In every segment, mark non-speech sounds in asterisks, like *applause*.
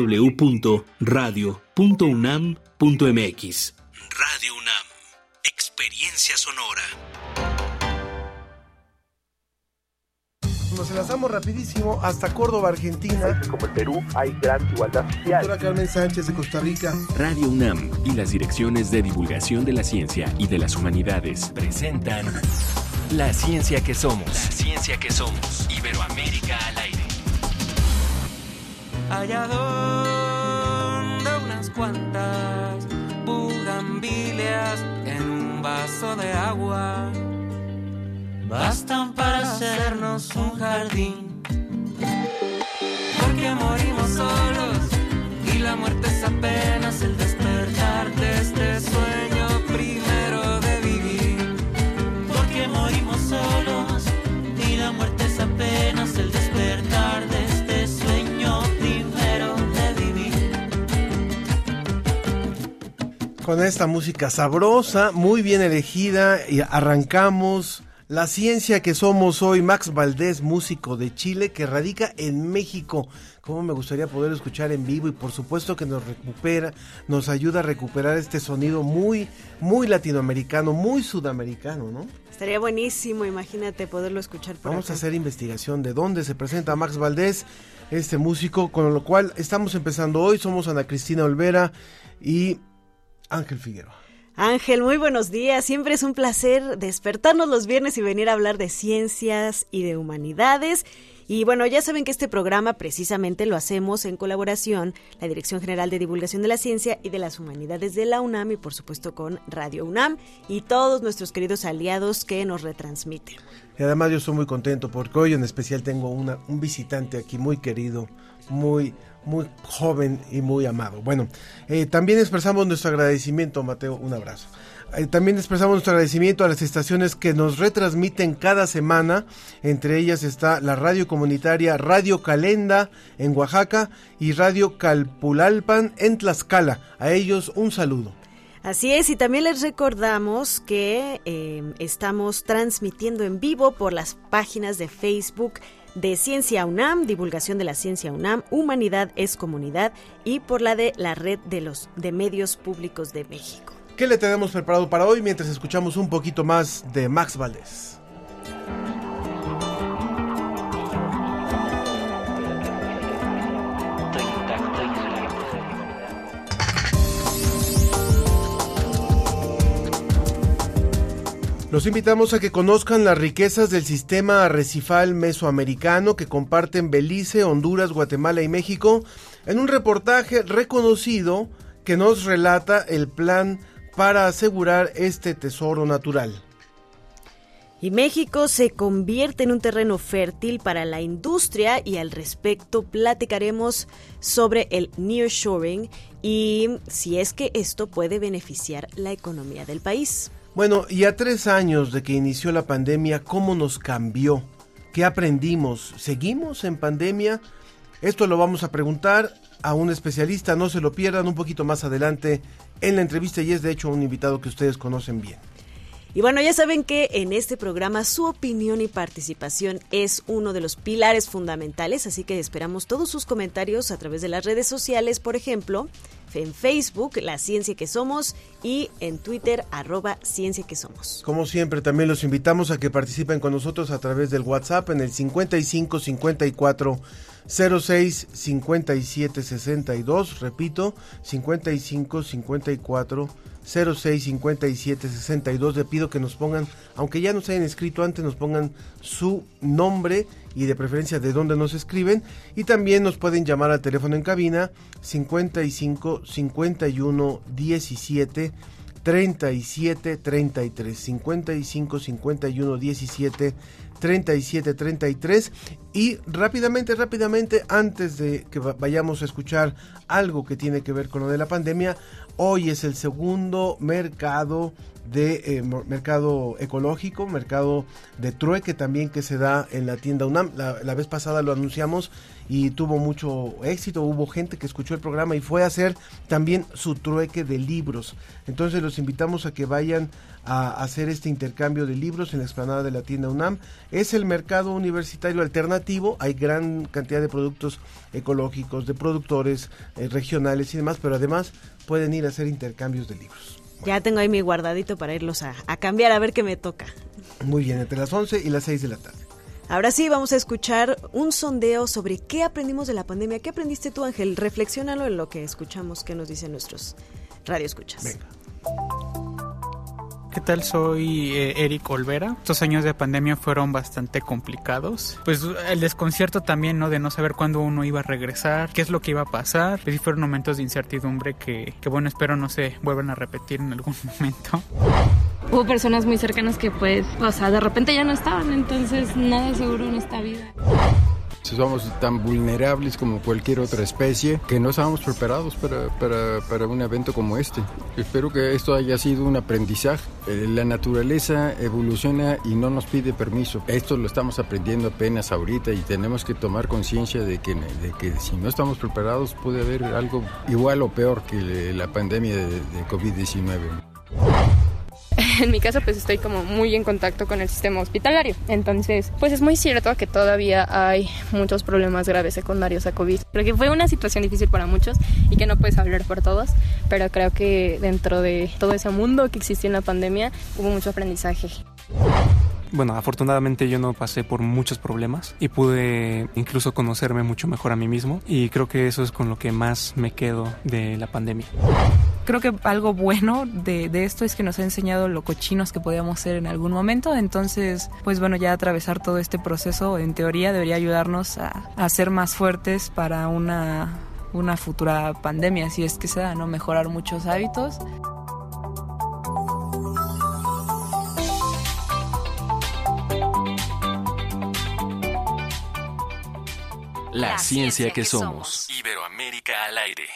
www.radio.unam.mx. Radio UNAM, experiencia sonora. Nos enlazamos rapidísimo hasta Córdoba, Argentina. Como el Perú hay gran igualdad social. Doctora Carmen Sánchez de Costa Rica. Radio UNAM y las direcciones de divulgación de la ciencia y de las humanidades presentan La ciencia que somos. La ciencia que somos. Iberoamérica al aire. Allá donde unas cuantas bugambilias en un vaso de agua bastan para hacernos un jardín. Porque morimos solos y la muerte es apenas el despertar de este sueño primero de vivir. Porque morimos solos y la muerte Con esta música sabrosa, muy bien elegida, y arrancamos la ciencia que somos hoy. Max Valdés, músico de Chile, que radica en México. Cómo me gustaría poder escuchar en vivo y por supuesto que nos recupera, nos ayuda a recuperar este sonido muy, muy latinoamericano, muy sudamericano, ¿no? Estaría buenísimo, imagínate poderlo escuchar por Vamos acá. a hacer investigación de dónde se presenta Max Valdés, este músico, con lo cual estamos empezando hoy. Somos Ana Cristina Olvera y Ángel Figueroa. Ángel, muy buenos días. Siempre es un placer despertarnos los viernes y venir a hablar de ciencias y de humanidades. Y bueno, ya saben que este programa precisamente lo hacemos en colaboración la Dirección General de Divulgación de la Ciencia y de las Humanidades de la UNAM y por supuesto con Radio UNAM y todos nuestros queridos aliados que nos retransmiten. Y además yo estoy muy contento porque hoy en especial tengo una, un visitante aquí muy querido, muy, muy joven y muy amado. Bueno, eh, también expresamos nuestro agradecimiento, Mateo, un abrazo. Eh, también expresamos nuestro agradecimiento a las estaciones que nos retransmiten cada semana. Entre ellas está la radio comunitaria Radio Calenda en Oaxaca y Radio Calpulalpan en Tlaxcala. A ellos un saludo. Así es, y también les recordamos que eh, estamos transmitiendo en vivo por las páginas de Facebook de Ciencia UNAM, Divulgación de la Ciencia UNAM, Humanidad es Comunidad y por la de la Red de los de Medios Públicos de México. ¿Qué le tenemos preparado para hoy mientras escuchamos un poquito más de Max Valdés? Los invitamos a que conozcan las riquezas del sistema arrecifal mesoamericano que comparten Belice, Honduras, Guatemala y México en un reportaje reconocido que nos relata el plan para asegurar este tesoro natural. Y México se convierte en un terreno fértil para la industria y al respecto platicaremos sobre el nearshoring y si es que esto puede beneficiar la economía del país. Bueno, y a tres años de que inició la pandemia, ¿cómo nos cambió? ¿Qué aprendimos? ¿Seguimos en pandemia? Esto lo vamos a preguntar a un especialista, no se lo pierdan un poquito más adelante en la entrevista y es de hecho un invitado que ustedes conocen bien. Y bueno, ya saben que en este programa su opinión y participación es uno de los pilares fundamentales, así que esperamos todos sus comentarios a través de las redes sociales, por ejemplo, en Facebook, La Ciencia que Somos, y en Twitter, arroba Ciencia que Somos. Como siempre, también los invitamos a que participen con nosotros a través del WhatsApp en el 55 54 06 57 62, repito, 55 54 06 57 62. Le pido que nos pongan, aunque ya nos hayan escrito antes, nos pongan su nombre y de preferencia de dónde nos escriben. Y también nos pueden llamar al teléfono en cabina 55 51 17 37 33 55 51 17 37 33 y rápidamente rápidamente antes de que vayamos a escuchar algo que tiene que ver con lo de la pandemia hoy es el segundo mercado de eh, mercado ecológico, mercado de trueque también que se da en la tienda UNAM. La, la, vez pasada lo anunciamos y tuvo mucho éxito, hubo gente que escuchó el programa y fue a hacer también su trueque de libros. Entonces los invitamos a que vayan a hacer este intercambio de libros en la explanada de la tienda UNAM es el mercado universitario alternativo. Hay gran cantidad de productos ecológicos, de productores eh, regionales y demás, pero además pueden ir a hacer intercambios de libros. Ya tengo ahí mi guardadito para irlos a, a cambiar a ver qué me toca. Muy bien, entre las 11 y las 6 de la tarde. Ahora sí, vamos a escuchar un sondeo sobre qué aprendimos de la pandemia. ¿Qué aprendiste tú, Ángel? Reflexiónalo en lo que escuchamos, qué nos dicen nuestros radioescuchas. Venga. ¿Qué tal? Soy eh, Eric Olvera. Estos años de pandemia fueron bastante complicados. Pues el desconcierto también, ¿no? De no saber cuándo uno iba a regresar, qué es lo que iba a pasar. Pues sí fueron momentos de incertidumbre que, que bueno, espero no se vuelvan a repetir en algún *laughs* momento. Hubo personas muy cercanas que pues, o sea, de repente ya no estaban, entonces nada seguro en esta vida. Somos tan vulnerables como cualquier otra especie que no estábamos preparados para, para, para un evento como este. Espero que esto haya sido un aprendizaje. Eh, la naturaleza evoluciona y no nos pide permiso. Esto lo estamos aprendiendo apenas ahorita y tenemos que tomar conciencia de que, de que si no estamos preparados puede haber algo igual o peor que la pandemia de, de COVID-19. *laughs* En mi caso, pues estoy como muy en contacto con el sistema hospitalario. Entonces, pues es muy cierto que todavía hay muchos problemas graves secundarios a COVID. Creo que fue una situación difícil para muchos y que no puedes hablar por todos, pero creo que dentro de todo ese mundo que existió en la pandemia hubo mucho aprendizaje. Bueno, afortunadamente yo no pasé por muchos problemas y pude incluso conocerme mucho mejor a mí mismo y creo que eso es con lo que más me quedo de la pandemia. Creo que algo bueno de, de esto es que nos ha enseñado lo cochinos que podíamos ser en algún momento, entonces pues bueno, ya atravesar todo este proceso en teoría debería ayudarnos a, a ser más fuertes para una, una futura pandemia, si es que se da, ¿no? Mejorar muchos hábitos. La, ciencia, que, somos. Iberoamérica al aire.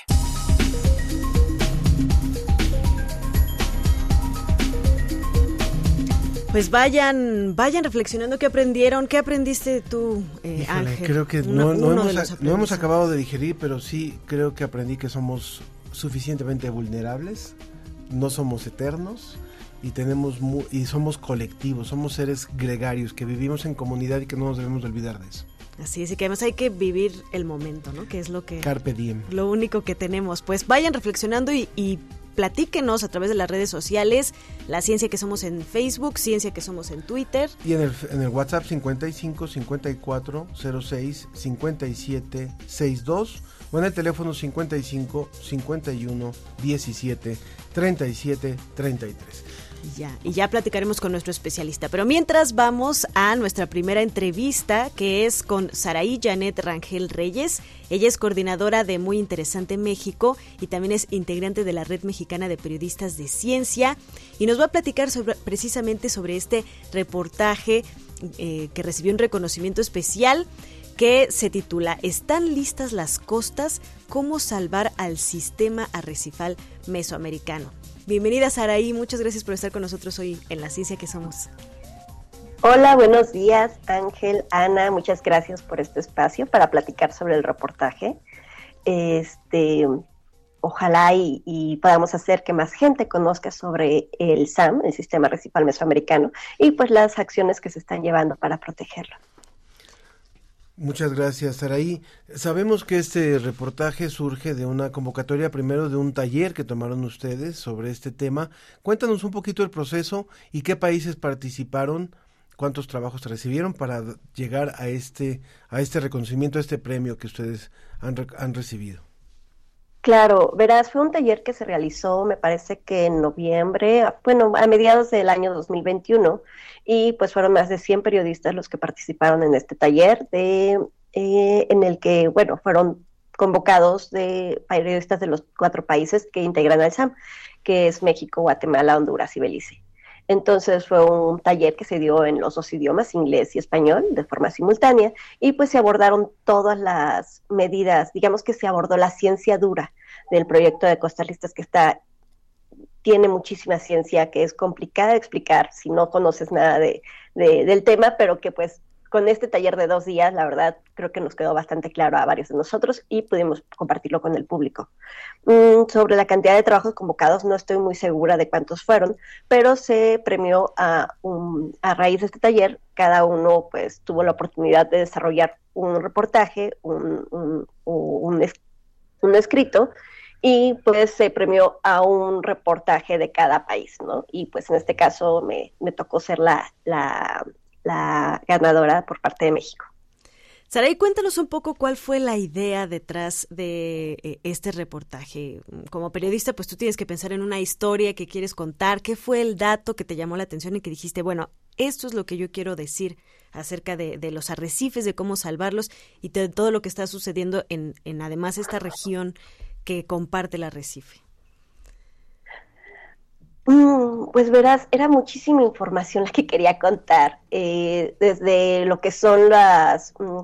Pues vayan, vayan reflexionando qué aprendieron, qué aprendiste tú, eh, Híjole, Ángel. creo que no, hemos, no acabado de digerir, pero sí creo que aprendí que somos suficientemente vulnerables, no somos eternos y tenemos mu- y somos colectivos, somos seres gregarios que vivimos en comunidad y que no nos debemos de olvidar de eso. Así es, y que además hay que vivir el momento, ¿no? Que es lo que Carpe diem. lo único que tenemos. Pues vayan reflexionando y, y platíquenos a través de las redes sociales, la ciencia que somos en Facebook, ciencia que somos en Twitter. Y en el, en el WhatsApp 55 54 06 57 62 o en el teléfono 55 51 17 37 33. Y ya, y ya platicaremos con nuestro especialista. Pero mientras vamos a nuestra primera entrevista, que es con Saraí Janet Rangel Reyes. Ella es coordinadora de Muy Interesante México y también es integrante de la Red Mexicana de Periodistas de Ciencia. Y nos va a platicar precisamente sobre este reportaje eh, que recibió un reconocimiento especial que se titula ¿Están listas las costas? ¿Cómo salvar al sistema arrecifal mesoamericano? Bienvenida Saraí, muchas gracias por estar con nosotros hoy en La Ciencia que Somos. Hola, buenos días, Ángel, Ana, muchas gracias por este espacio para platicar sobre el reportaje. Este, ojalá y, y podamos hacer que más gente conozca sobre el SAM, el Sistema Recifal Mesoamericano, y pues las acciones que se están llevando para protegerlo. Muchas gracias, Saraí. Sabemos que este reportaje surge de una convocatoria primero de un taller que tomaron ustedes sobre este tema. Cuéntanos un poquito el proceso y qué países participaron, cuántos trabajos recibieron para llegar a este, a este reconocimiento, a este premio que ustedes han, han recibido. Claro, verás, fue un taller que se realizó, me parece que en noviembre, bueno, a mediados del año 2021, y pues fueron más de 100 periodistas los que participaron en este taller, de, eh, en el que, bueno, fueron convocados de periodistas de los cuatro países que integran al SAM, que es México, Guatemala, Honduras y Belice. Entonces fue un taller que se dio en los dos idiomas, inglés y español, de forma simultánea, y pues se abordaron todas las medidas, digamos que se abordó la ciencia dura del proyecto de Costas Listas que está tiene muchísima ciencia que es complicada de explicar si no conoces nada de, de- del tema, pero que pues con este taller de dos días, la verdad, creo que nos quedó bastante claro a varios de nosotros y pudimos compartirlo con el público. Mm, sobre la cantidad de trabajos convocados, no estoy muy segura de cuántos fueron, pero se premió a, a raíz de este taller, cada uno pues tuvo la oportunidad de desarrollar un reportaje, un, un, un, un escrito, y pues se premió a un reportaje de cada país, ¿no? Y pues en este caso me, me tocó ser la, la la ganadora por parte de México. Saray, cuéntanos un poco cuál fue la idea detrás de eh, este reportaje. Como periodista, pues tú tienes que pensar en una historia que quieres contar. ¿Qué fue el dato que te llamó la atención y que dijiste, bueno, esto es lo que yo quiero decir acerca de, los arrecifes, de cómo salvarlos y de todo lo que está sucediendo en, en además esta región que comparte el arrecife? Mm, pues verás, era muchísima información la que quería contar, eh, desde lo que son las mm,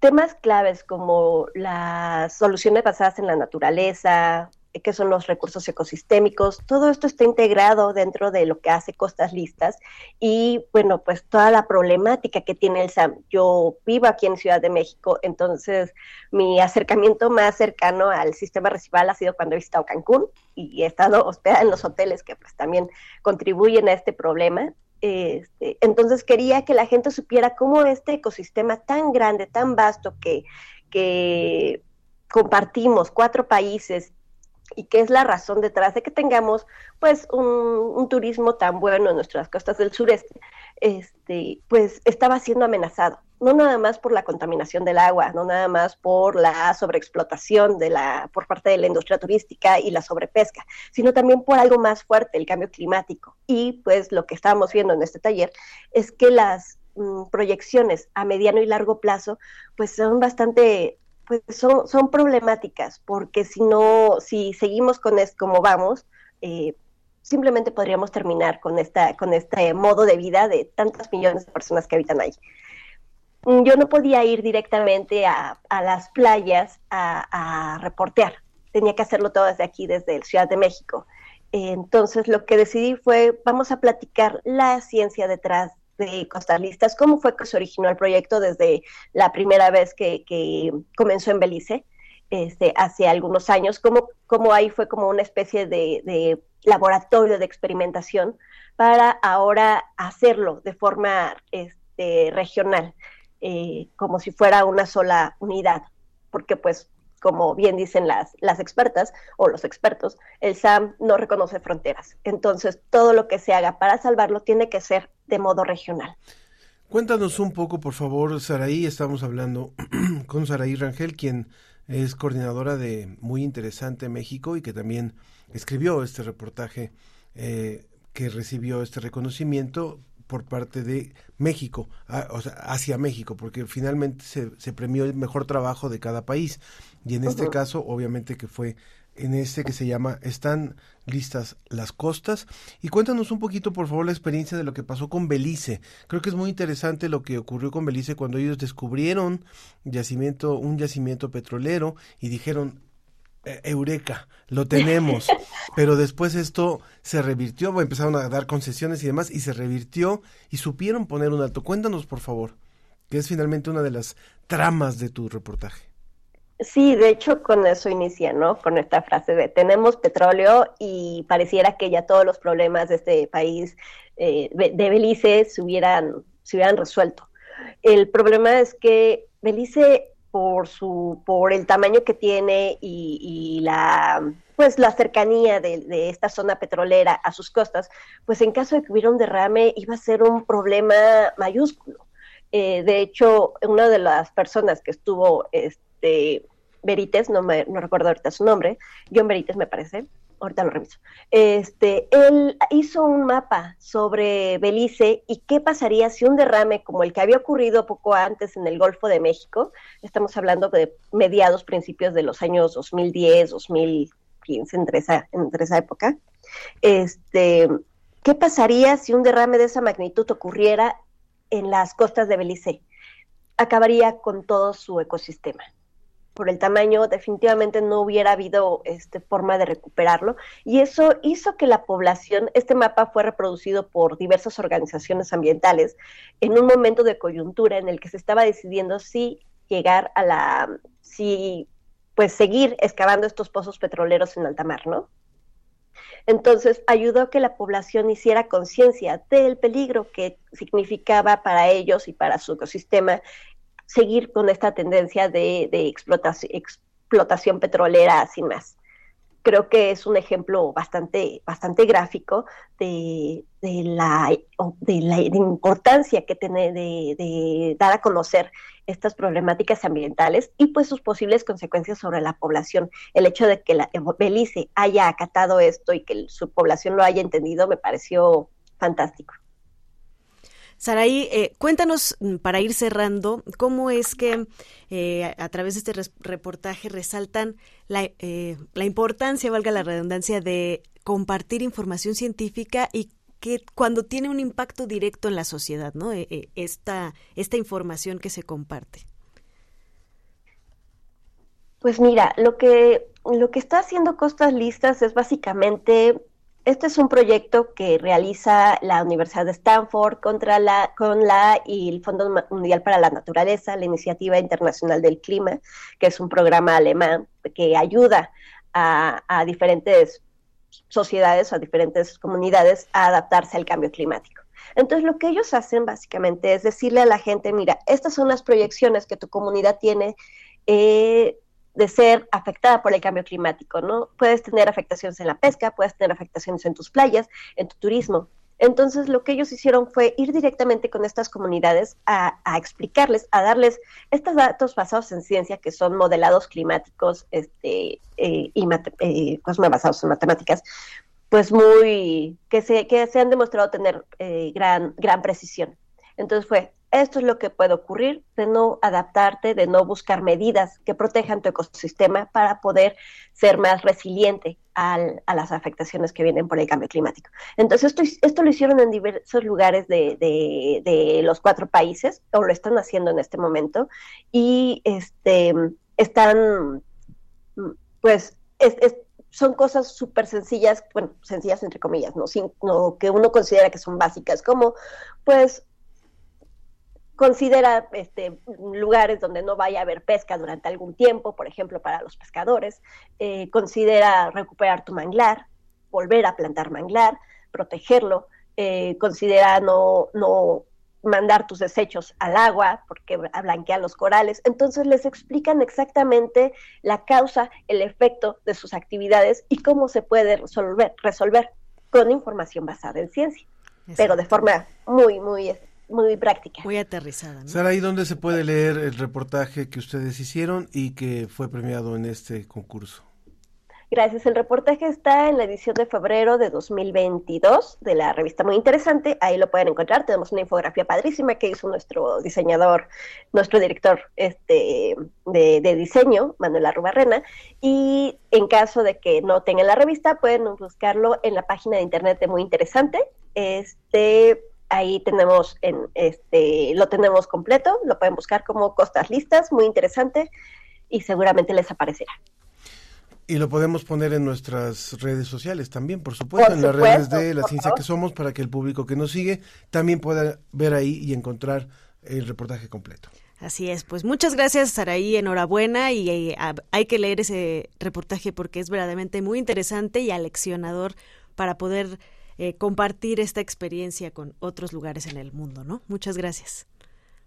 temas claves como las soluciones basadas en la naturaleza, qué son los recursos ecosistémicos, todo esto está integrado dentro de lo que hace Costas Listas y bueno, pues toda la problemática que tiene el SAM. Yo vivo aquí en Ciudad de México, entonces mi acercamiento más cercano al sistema recival ha sido cuando he visitado Cancún y he estado *laughs* hospedada en los hoteles que pues también contribuyen a este problema. Este, entonces quería que la gente supiera cómo este ecosistema tan grande, tan vasto que, que compartimos cuatro países y qué es la razón detrás de que tengamos pues un, turismo tan bueno en nuestras costas del sureste, este, pues estaba siendo amenazado, no nada más por la contaminación del agua, no nada más por la sobreexplotación de la, por parte de la industria turística y la sobrepesca, sino también por algo más fuerte, el cambio climático. Y pues lo que estábamos viendo en este taller es que las mm, proyecciones a mediano y largo plazo pues son bastante pues son, problemáticas, porque si no, si seguimos con esto como vamos, eh, simplemente podríamos terminar con, esta, con este modo de vida de tantas millones de personas que habitan ahí. Mm, yo no podía ir directamente a, las playas a, a, reportear, tenía que hacerlo todo desde aquí, desde Ciudad de México. Entonces lo que decidí fue, vamos a platicar la ciencia detrás de Costalistas, cómo fue que se originó el proyecto desde la primera vez que, comenzó en Belice, este, hace algunos años, cómo, ahí fue como una especie de, laboratorio de experimentación para ahora hacerlo de forma este, regional, eh, como si fuera una sola unidad, porque pues como bien dicen las expertas o los expertos, el SAM no reconoce fronteras. Entonces, todo lo que se haga para salvarlo tiene que ser de modo regional. Cuéntanos un poco, por favor, Saraí. Estamos hablando *clears throat* con Saraí Rangel, quien es coordinadora de Muy Interesante México y que también escribió este reportaje eh, que recibió este reconocimiento por parte de México, o sea, hacia México, porque finalmente se, se, premió el mejor trabajo de cada país. Y en este caso, obviamente que fue en este que se llama Están listas las costas. Y cuéntanos un poquito, por favor, la experiencia de lo que pasó con Belice. Creo que es muy interesante lo que ocurrió con Belice cuando ellos descubrieron yacimiento, un yacimiento petrolero y dijeron, e, Eureka, lo tenemos. *laughs* Pero después esto se revirtió, empezaron a dar concesiones y demás, y se revirtió y supieron poner un alto. Cuéntanos, por favor, que es finalmente una de las tramas de tu reportaje. Sí, de hecho con eso inicia, ¿no? Con esta frase de tenemos petróleo y pareciera que ya todos los problemas de este país, eh, de Belice, se hubieran, se hubieran resuelto. El problema es que Belice, por su, por el tamaño que tiene y, la pues la cercanía de, esta zona petrolera a sus costas, pues en caso de que hubiera un derrame iba a ser un problema mayúsculo. Eh, de hecho, una de las personas que estuvo este, Berites, no, me, no recuerdo ahorita su nombre, John Berites me parece, ahorita lo reviso. Este, él hizo un mapa sobre Belice y qué pasaría si un derrame como el que había ocurrido poco antes en el Golfo de México, estamos hablando de mediados, principios de los años 2010, 2015, entre esa, entre esa época, este, ¿qué pasaría si un derrame de esa magnitud ocurriera en las costas de Belice? Acabaría con todo su ecosistema por el tamaño, definitivamente no hubiera habido este, forma de recuperarlo. Y eso hizo que la población, este mapa fue reproducido por diversas organizaciones ambientales en un momento de coyuntura en el que se estaba decidiendo si llegar a la, si pues seguir excavando estos pozos petroleros en alta mar, ¿no? Entonces ayudó a que la población hiciera conciencia del peligro que significaba para ellos y para su ecosistema seguir con esta tendencia de, explotación, petrolera sin más creo que es un ejemplo bastante, bastante gráfico de, la, de la importancia que tiene de, dar a conocer estas problemáticas ambientales y pues sus posibles consecuencias sobre la población. El hecho de que la Belice haya acatado esto y que su población lo haya entendido me pareció fantástico. Saraí, eh, cuéntanos mm, para ir cerrando, cómo es que eh, a, través de este reportaje resaltan la, eh, la importancia, valga la redundancia, de compartir información científica y que cuando tiene un impacto directo en la sociedad, ¿no? esta, esta información que se comparte. Pues mira, lo que, lo que está haciendo Costas Listas es básicamente este es un proyecto que realiza la Universidad de Stanford contra la, con la y el Fondo Mundial para la Naturaleza, la Iniciativa Internacional del Clima, que es un programa alemán que ayuda a, diferentes sociedades o a diferentes comunidades a adaptarse al cambio climático. Entonces, lo que ellos hacen básicamente es decirle a la gente, mira, estas son las proyecciones que tu comunidad tiene eh, de ser afectada por el cambio climático, ¿no? Puedes tener afectaciones en la pesca, puedes tener afectaciones en tus playas, en tu turismo. Entonces, lo que ellos hicieron fue ir directamente con estas comunidades a, explicarles, a darles estos datos basados en ciencia, que son modelados climáticos este, eh, y eh, pues, basados en matemáticas, pues muy, que se, que se han demostrado tener eh, gran, gran precisión. Entonces fue, esto es lo que puede ocurrir de no adaptarte, de no buscar medidas que protejan tu ecosistema para poder ser más resiliente al, a las afectaciones que vienen por el cambio climático. Entonces, esto, esto lo hicieron en diversos lugares de, de, los cuatro países, o lo están haciendo en este momento, y este, están, pues, son cosas súper sencillas, bueno, sencillas entre comillas, ¿no? Sin, no, que uno considera que son básicas, como, pues, considera este, lugares donde no vaya a haber pesca durante algún tiempo, por ejemplo, para los pescadores, eh, considera recuperar tu manglar, volver a plantar manglar, protegerlo, eh, considera no, no mandar tus desechos al agua porque blanquea los corales. Entonces les explican exactamente la causa, el efecto de sus actividades y cómo se puede resolver, resolver con información basada en ciencia, pero de forma muy, muy muy práctica. Muy aterrizada. Sara, ¿y dónde se puede leer el reportaje que ustedes hicieron y que fue premiado en este concurso? Gracias. El reportaje está en la edición de febrero de 2022 de la revista Muy Interesante. Ahí lo pueden encontrar. Tenemos una infografía padrísima que hizo nuestro diseñador, nuestro director este, de, diseño, Manuel Arrubarrena. Y en caso de que no tengan la revista, pueden buscarlo en la página de internet de Muy Interesante. Este, ahí tenemos en este lo tenemos completo, lo pueden buscar como costas listas, muy interesante y seguramente les aparecerá. Y lo podemos poner en nuestras redes sociales también, por supuesto, en las redes de La Ciencia que Somos, para que el público que nos sigue también pueda ver ahí y encontrar el reportaje completo. Así es, pues muchas gracias Saraí, enhorabuena y eh, hay que leer ese reportaje porque es verdaderamente muy interesante y aleccionador para poder eh, compartir esta experiencia con otros lugares en el mundo, ¿no? Muchas gracias.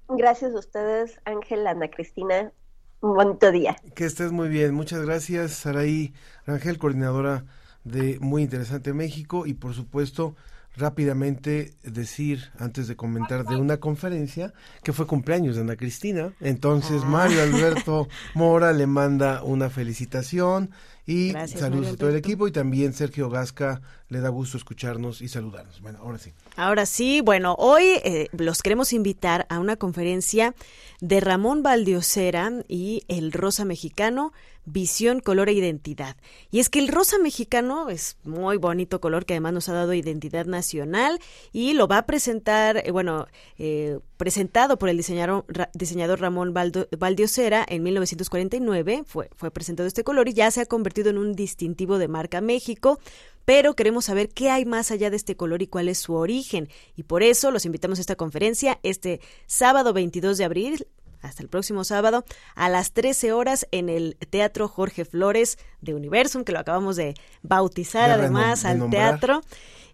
Gracias a ustedes, Ángel, Ana Cristina. Un bonito día. Que estés muy bien. Muchas gracias, Saraí Ángel, coordinadora de Muy Interesante México y por supuesto rápidamente decir, antes de comentar de una conferencia, que fue cumpleaños de Ana Cristina. Entonces, ah. Mario Alberto Mora le manda una felicitación Y Gracias, saludos Mario a todo el equipo y también Sergio Gasca le da gusto escucharnos y saludarnos. Bueno, ahora sí. Ahora sí, bueno, hoy eh, los queremos invitar a una conferencia de Ramón Valdiosera y el Rosa Mexicano, Visión, Color e Identidad. Y es que el rosa mexicano es muy bonito color que además nos ha dado identidad nacional y lo va a presentar, eh, bueno, eh, presentado por el diseñador, ra- diseñador Ramón Valdo- Valdiosera en 1949, fue, fue presentado este color y ya se ha convertido en un distintivo de marca México pero queremos saber qué hay más allá de este color y cuál es su origen. Y por eso los invitamos a esta conferencia este sábado 22 de abril, hasta el próximo sábado, a las 13 horas en el Teatro Jorge Flores de Universum, que lo acabamos de bautizar De además al teatro.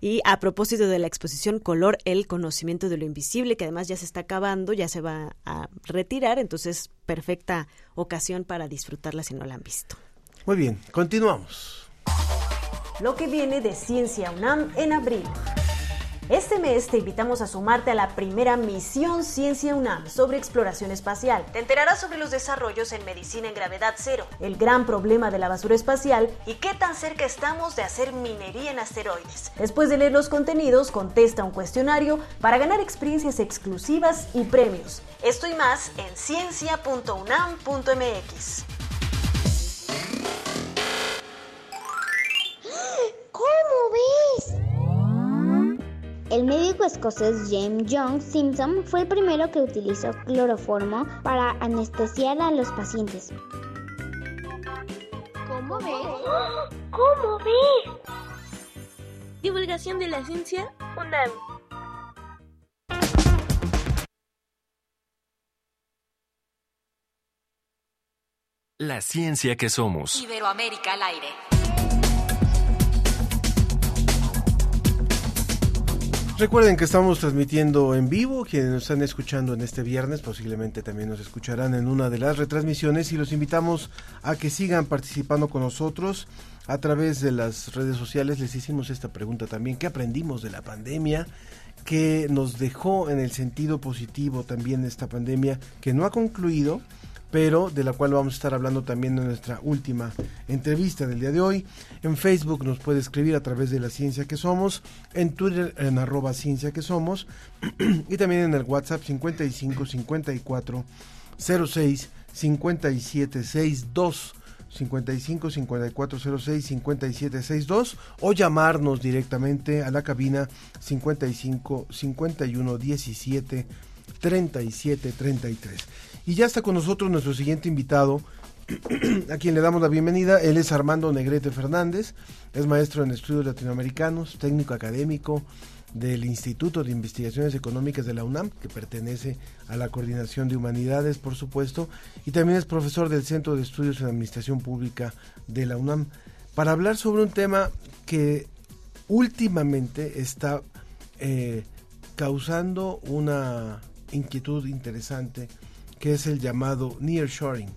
Y a propósito de la exposición Color, el conocimiento de lo invisible, que además ya se está acabando, ya se va a retirar, entonces perfecta ocasión para disfrutarla si no la han visto. Muy bien, continuamos. Lo que viene de Ciencia UNAM en abril. Este mes te invitamos a sumarte a la primera misión Ciencia UNAM sobre exploración espacial. Te enterarás sobre los desarrollos en medicina en gravedad cero, el gran problema de la basura espacial y qué tan cerca estamos de hacer minería en asteroides. Después de leer los contenidos, contesta un cuestionario para ganar experiencias exclusivas y premios. Esto y más en ciencia.unam.mx. ¿Cómo ves? El médico escocés James Young Simpson fue el primero que utilizó cloroformo para anestesiar a los pacientes. ¿Cómo ves? ¿Cómo ves? Divulgación de la ciencia UNAM. La ciencia que somos. Iberoamérica al aire. Recuerden que estamos transmitiendo en vivo, quienes nos están escuchando en este viernes posiblemente también nos escucharán en una de las retransmisiones y los invitamos a que sigan participando con nosotros a través de las redes sociales. Les hicimos esta pregunta también, ¿qué aprendimos de la pandemia? ¿Qué nos dejó en el sentido positivo también esta pandemia que no ha concluido? Pero de la cual vamos a estar hablando también en nuestra última entrevista del día de hoy. En Facebook nos puede escribir a través de la ciencia que somos, en Twitter en arroba ciencia que somos *clears throat* y también en el WhatsApp 55 54 06 57 62 55 54 06 57 62 o llamarnos directamente a la cabina 55 51 17 37 33. Y ya está con nosotros nuestro siguiente invitado, *clears throat* a quien le damos la bienvenida. Él es Armando Negrete Fernández, es maestro en estudios latinoamericanos, técnico académico del Instituto de Investigaciones Económicas de la UNAM, que pertenece a la Coordinación de Humanidades, por supuesto, y también es profesor del Centro de Estudios en Administración Pública de la UNAM, para hablar sobre un tema que últimamente está eh, causando una inquietud interesante que es el llamado nearshoring.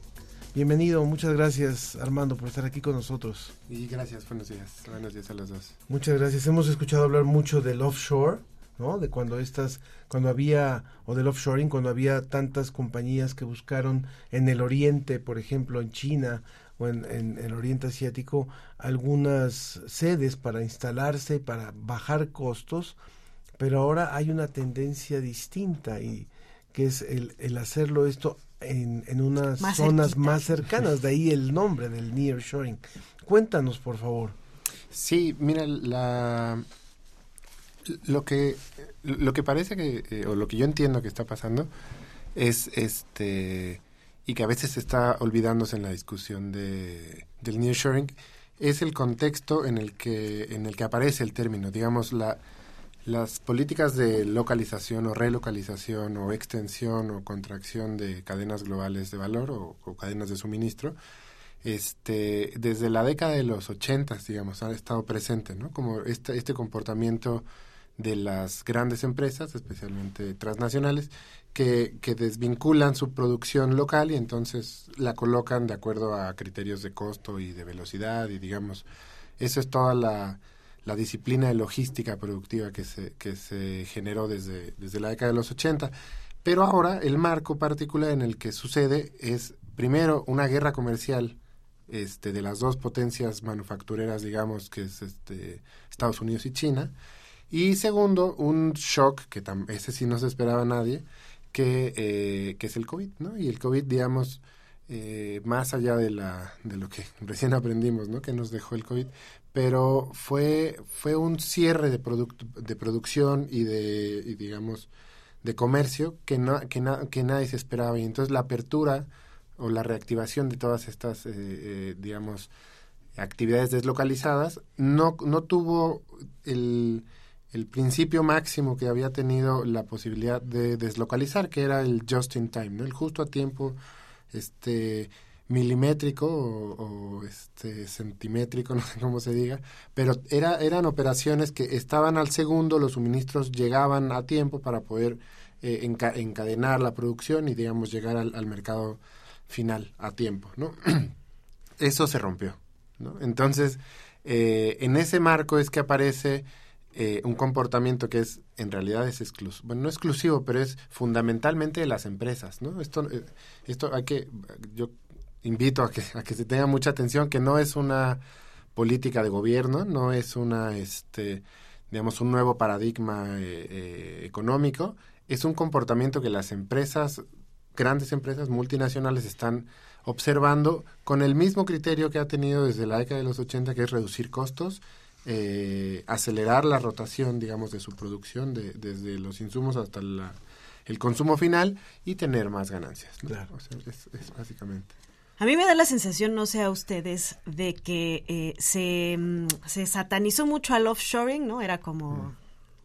Bienvenido, muchas gracias Armando por estar aquí con nosotros. Y gracias, buenos días. Buenos días a los dos. Muchas gracias. Hemos escuchado hablar mucho del offshore, ¿no? De cuando estas, cuando había, o del offshoring, cuando había tantas compañías que buscaron en el oriente, por ejemplo, en China o en, en el oriente asiático, algunas sedes para instalarse, para bajar costos, pero ahora hay una tendencia distinta y que es el, el hacerlo esto en, en unas Más zonas cerquita. más cercanas, de ahí el nombre del nearshoring. Cuéntanos, por favor. Sí, mira, la lo que lo que parece que eh, o lo que yo entiendo que está pasando es este y que a veces está olvidándose en la discusión de del nearshoring es el contexto en el que en el que aparece el término, digamos la las políticas de localización o relocalización o extensión o contracción de cadenas globales de valor o, cadenas de suministro, este, desde la década de los ochentas, digamos, ha estado presente, ¿no? Como este, este comportamiento de las grandes empresas, especialmente transnacionales, que, que desvinculan su producción local y entonces la colocan de acuerdo a criterios de costo y de velocidad y digamos, eso es toda la, la disciplina de logística productiva que se, que se generó desde, desde la década de los 80. Pero ahora el marco particular en el que sucede es, primero, una guerra comercial este, de las dos potencias manufactureras, digamos, que es este, Estados Unidos y China. Y segundo, un shock, que ese sí no se esperaba nadie, que, eh, que es el COVID, ¿no? Y el COVID, digamos, eh, más allá de, la, de lo que *laughs* recién aprendimos, ¿no? Que nos dejó el COVID, pero fue, fue un cierre de, de producción y de, y digamos, de comercio que, no, que, que nadie se esperaba. Y entonces la apertura o la reactivación de todas estas, eh, eh, digamos, actividades deslocalizadas no, no tuvo el, el principio máximo que había tenido la posibilidad de deslocalizar, que era el just in time, ¿no? el justo a tiempo este milimétrico o, este centimétrico, *laughs* no sé cómo se diga, pero era, eran operaciones que estaban al segundo, los suministros llegaban a tiempo para poder eh, encadenar la producción y digamos llegar al, mercado final a tiempo. *clears throat* Eso se rompió, ¿no? Entonces, eh, en ese marco es que aparece eh, un comportamiento que es en realidad es exclusivo, bueno, no exclusivo, pero es fundamentalmente de las empresas. Esto, esto hay que, yo invito a que, a que se tenga mucha atención, que no es una política de gobierno, no es una, este, digamos, un nuevo paradigma eh, eh, económico, es un comportamiento que las empresas, grandes empresas multinacionales están observando con el mismo criterio que ha tenido desde la década de los 80, que es reducir costos, eh, acelerar la rotación, digamos, de su producción, de, desde los insumos hasta el consumo final y tener más ganancias. Claro. es básicamente. A mí me da la sensación, no sé a ustedes, de que eh, se, mm, se, satanizó mucho al offshoring, ¿no? Era como,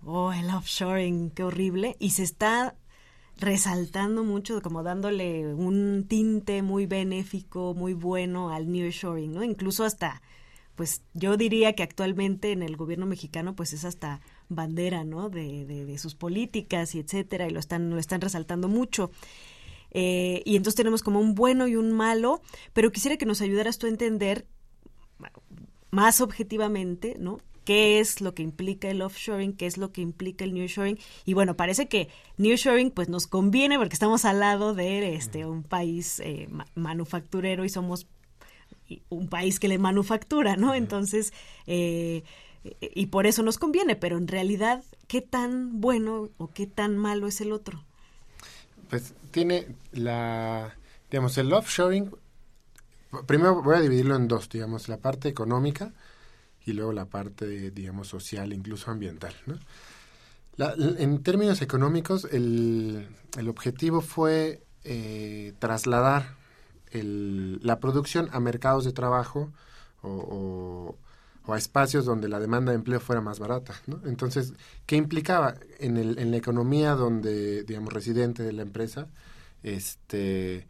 oh, el offshoring, qué horrible. Y se está resaltando mucho, como dándole un tinte muy benéfico, muy bueno al nearshoring, ¿no? Incluso hasta, pues yo diría que actualmente en el gobierno mexicano, pues es hasta bandera, ¿no? De, de, de sus políticas y etcétera, y lo están, lo están resaltando mucho. Eh, y entonces tenemos como un bueno y un malo, pero quisiera que nos ayudaras tú a entender más objetivamente, ¿no? qué es lo que implica el offshoring, qué es lo que implica el nearshoring. Y bueno, parece que nearshoring pues nos conviene porque estamos al lado de este un país eh, manufacturero y somos un país que le manufactura, ¿no? Entonces, eh, y por eso nos conviene, pero en realidad, ¿qué tan bueno o qué tan malo es el otro? Pues tiene la, digamos, el offshoring, primero voy a dividirlo en dos, digamos, la parte económica y luego la parte, digamos, social, incluso ambiental, ¿no? en términos económicos, el, el objetivo fue eh, trasladar el, la producción a mercados de trabajo o a espacios donde la demanda de empleo fuera más barata. ¿no? Entonces, ¿qué implicaba en, el, en la economía donde, digamos, residente de la empresa este,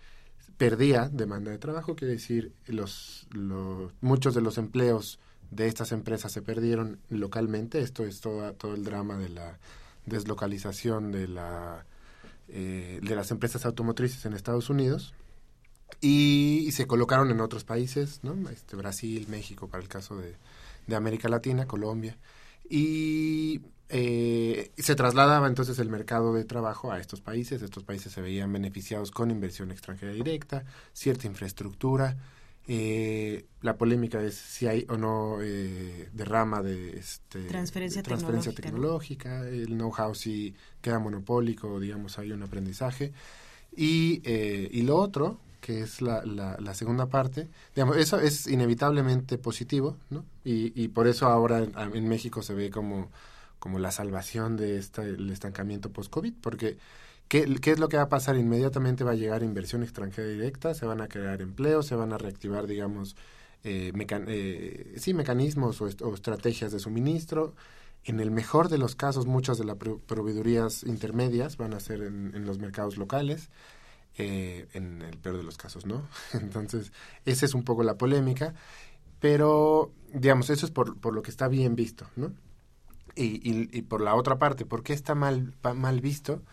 perdía demanda de trabajo? Quiere decir, los, los, muchos de los empleos de estas empresas se perdieron localmente. Esto es todo, todo el drama de la deslocalización de, la, eh, de las empresas automotrices en Estados Unidos. Y, y, se colocaron en otros países, ¿no? Este, Brasil, México, para el caso de, de América Latina, Colombia, y eh, se trasladaba entonces el mercado de trabajo a estos países. Estos países se veían beneficiados con inversión extranjera directa, cierta infraestructura. Eh, la polémica es si hay o no eh, derrama de este, transferencia, tecnológica, el know-how si queda monopólico, digamos, hay un aprendizaje. Y, y lo otro, que es la, la, segunda parte, digamos, eso es inevitablemente positivo, ¿no? Y, y por eso ahora en, México se ve como, como la salvación de este, el estancamiento post-COVID, porque ¿qué, ¿qué, es lo que va a pasar? Inmediatamente va a llegar inversión extranjera directa, se van a crear empleos, se van a reactivar, digamos, eh, eh sí, mecanismos o, estrategias de suministro. En el mejor de los casos, muchas de las proveedurías intermedias van a ser en los mercados locales. Eh, en el peor de los casos, ¿no? *laughs* Entonces, esa es un poco la polémica, pero, digamos, eso es por, por lo que está bien visto, ¿no? Y, y, por la otra parte, ¿por qué está mal, mal visto?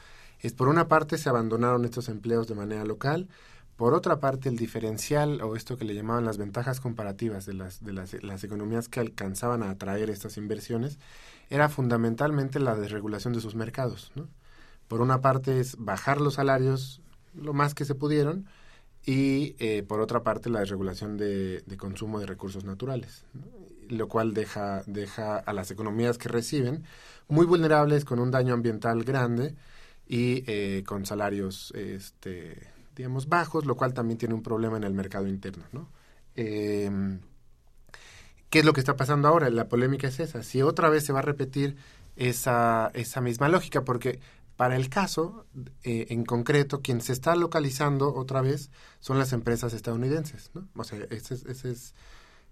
Es por una parte se abandonaron estos empleos de manera local, por otra parte, el diferencial o esto que le llamaban las ventajas comparativas de las, de las, las, economías que alcanzaban a atraer estas inversiones era fundamentalmente la desregulación de sus mercados. ¿no? Por una parte es bajar los salarios lo más que se pudieron y eh, por otra parte la desregulación de, de consumo de recursos naturales, lo cual deja, deja a las economías que reciben muy vulnerables con un daño ambiental grande y eh, con salarios este, digamos bajos, lo cual también tiene un problema en el mercado interno. ¿no? Eh, ¿Qué es lo que está pasando ahora? La polémica es esa. Si otra vez se va a repetir esa, esa misma lógica, porque para el caso, eh, en concreto, quien se está localizando otra vez son las empresas estadounidenses, ¿no? O sea, ese es, ese es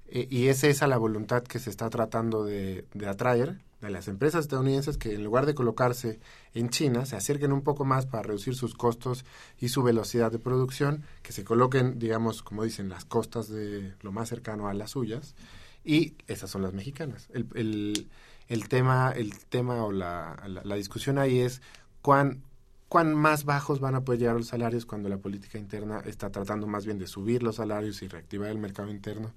eh, y es esa la voluntad que se está tratando de, de atraer de las empresas estadounidenses que en lugar de colocarse en China, se acerquen un poco más para reducir sus costos y su velocidad de producción, que se coloquen, digamos, como dicen, las costas de lo más cercano a las suyas, y esas son las mexicanas. El, el, tema, el tema o la, la discusión ahí es cuán, cuán más bajos van a poder llegar los salarios cuando la política interna está tratando más bien de subir los salarios y reactivar el mercado interno.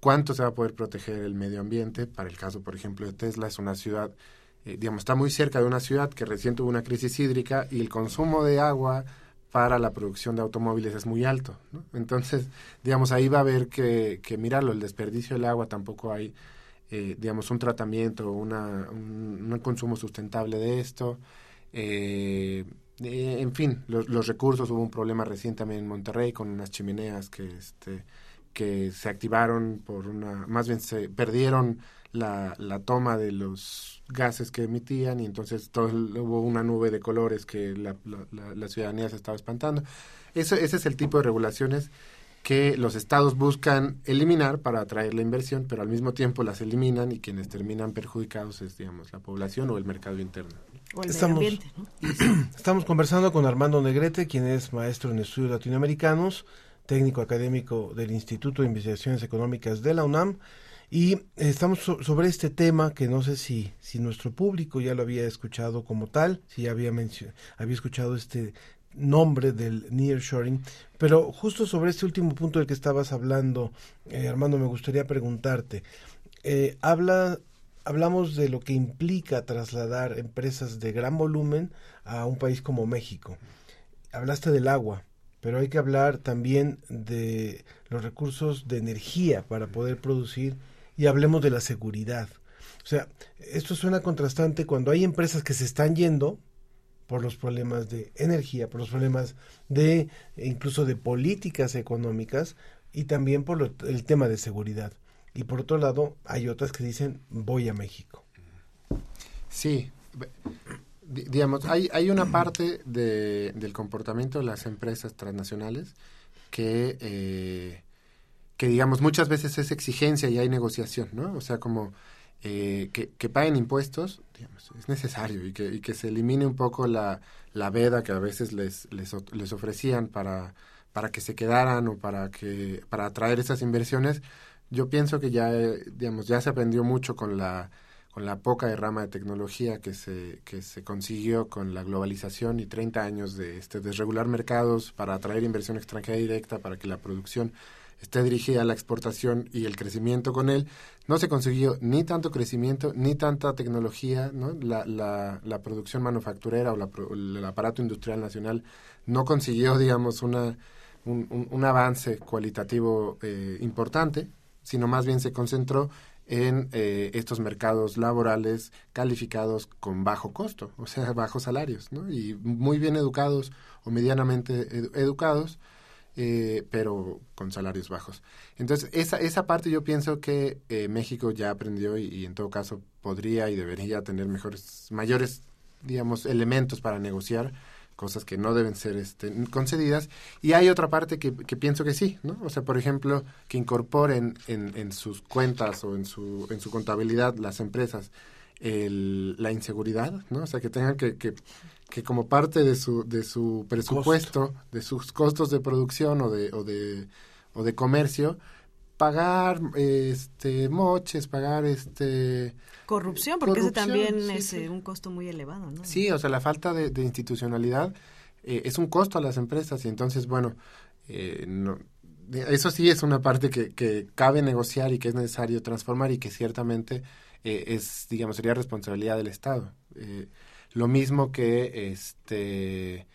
¿Cuánto se va a poder proteger el medio ambiente? Para el caso, por ejemplo, de Tesla, es una ciudad, eh, digamos, está muy cerca de una ciudad que recién tuvo una crisis hídrica y el consumo de agua para la producción de automóviles es muy alto. ¿no? Entonces, digamos, ahí va a haber que, que mirarlo. El desperdicio del agua tampoco hay, eh, digamos, un tratamiento, una, un, un consumo sustentable de esto. Eh, eh, en fin, los, recursos, hubo un problema recién también en Monterrey con unas chimeneas que, este, que se activaron por una, más bien se perdieron la, la toma de los gases que emitían y entonces todo, hubo una nube de colores que la, la, la ciudadanía se estaba espantando. Eso, ese es el tipo de regulaciones que los estados buscan eliminar para atraer la inversión, pero al mismo tiempo las eliminan y quienes terminan perjudicados es, digamos, la población o el mercado interno. O el estamos, medio ambiente, ¿no? *clears throat* estamos conversando con Armando Negrete, quien es maestro en estudios latinoamericanos, técnico académico del Instituto de Investigaciones Económicas de la UNAM, y estamos so sobre este tema que no sé si, si nuestro público ya lo había escuchado como tal, si ya había, había escuchado este nombre del nearshoring, pero justo sobre este último punto del que estabas hablando, eh, Armando, me gustaría preguntarte, eh, habla hablamos de lo que implica trasladar empresas de gran volumen a un país como México. Hablaste del agua, pero hay que hablar también de los recursos de energía para poder producir y hablemos de la seguridad. O sea, esto suena contrastante cuando hay empresas que se están yendo por los problemas de energía, por los problemas de incluso de políticas económicas y también por el tema de seguridad. Y por otro lado, hay otras que dicen voy a México. Sí, digamos, hay, hay una parte de, del comportamiento de las empresas transnacionales que, eh, que, digamos, muchas veces es exigencia y hay negociación, ¿no? O sea, como eh, que, que, paguen impuestos, digamos, es necesario y que, y que se elimine un poco la, la veda que a veces les, les, les ofrecían para, para que se quedaran o para, que, para atraer esas inversiones. Yo pienso que ya, digamos, ya se aprendió mucho con la con la poca derrama de tecnología que se, que se consiguió con la globalización y 30 años de este, desregular mercados para atraer inversión extranjera directa, para que la producción esté dirigida a la exportación y el crecimiento con él, no se consiguió ni tanto crecimiento ni tanta tecnología, ¿no? La, la, la producción manufacturera o la, el aparato industrial nacional no consiguió, digamos, una, un, un, un avance cualitativo eh, importante, sino más bien se concentró en eh, estos mercados laborales calificados con bajo costo, o sea, *laughs* bajos salarios, ¿no? Y muy bien educados o medianamente ed educados, eh, pero con salarios bajos. Entonces, esa, esa parte yo pienso que eh, México ya aprendió y, y, en todo caso podría y debería tener mejores, mayores, digamos, elementos para negociar cosas que no deben ser este, concedidas. Y hay otra parte que, que, pienso que sí, ¿no? O sea, por ejemplo, que incorporen en, en sus cuentas o en su, en su contabilidad las empresas el, la inseguridad, ¿no? O sea, que tengan que, que, que como parte de su, de su presupuesto, Costo. de sus costos de producción o de, o de, o de comercio, pagar este moches, pagar este corrupción, porque corrupción, ese también sí, es sí. un costo muy elevado, ¿no? Sí, o sea, la falta de, de institucionalidad eh, es un costo a las empresas y entonces, bueno, eh, no, eso sí es una parte que, que, cabe negociar y que es necesario transformar y que ciertamente eh, es, digamos, sería responsabilidad del Estado. Eh, lo mismo que, este,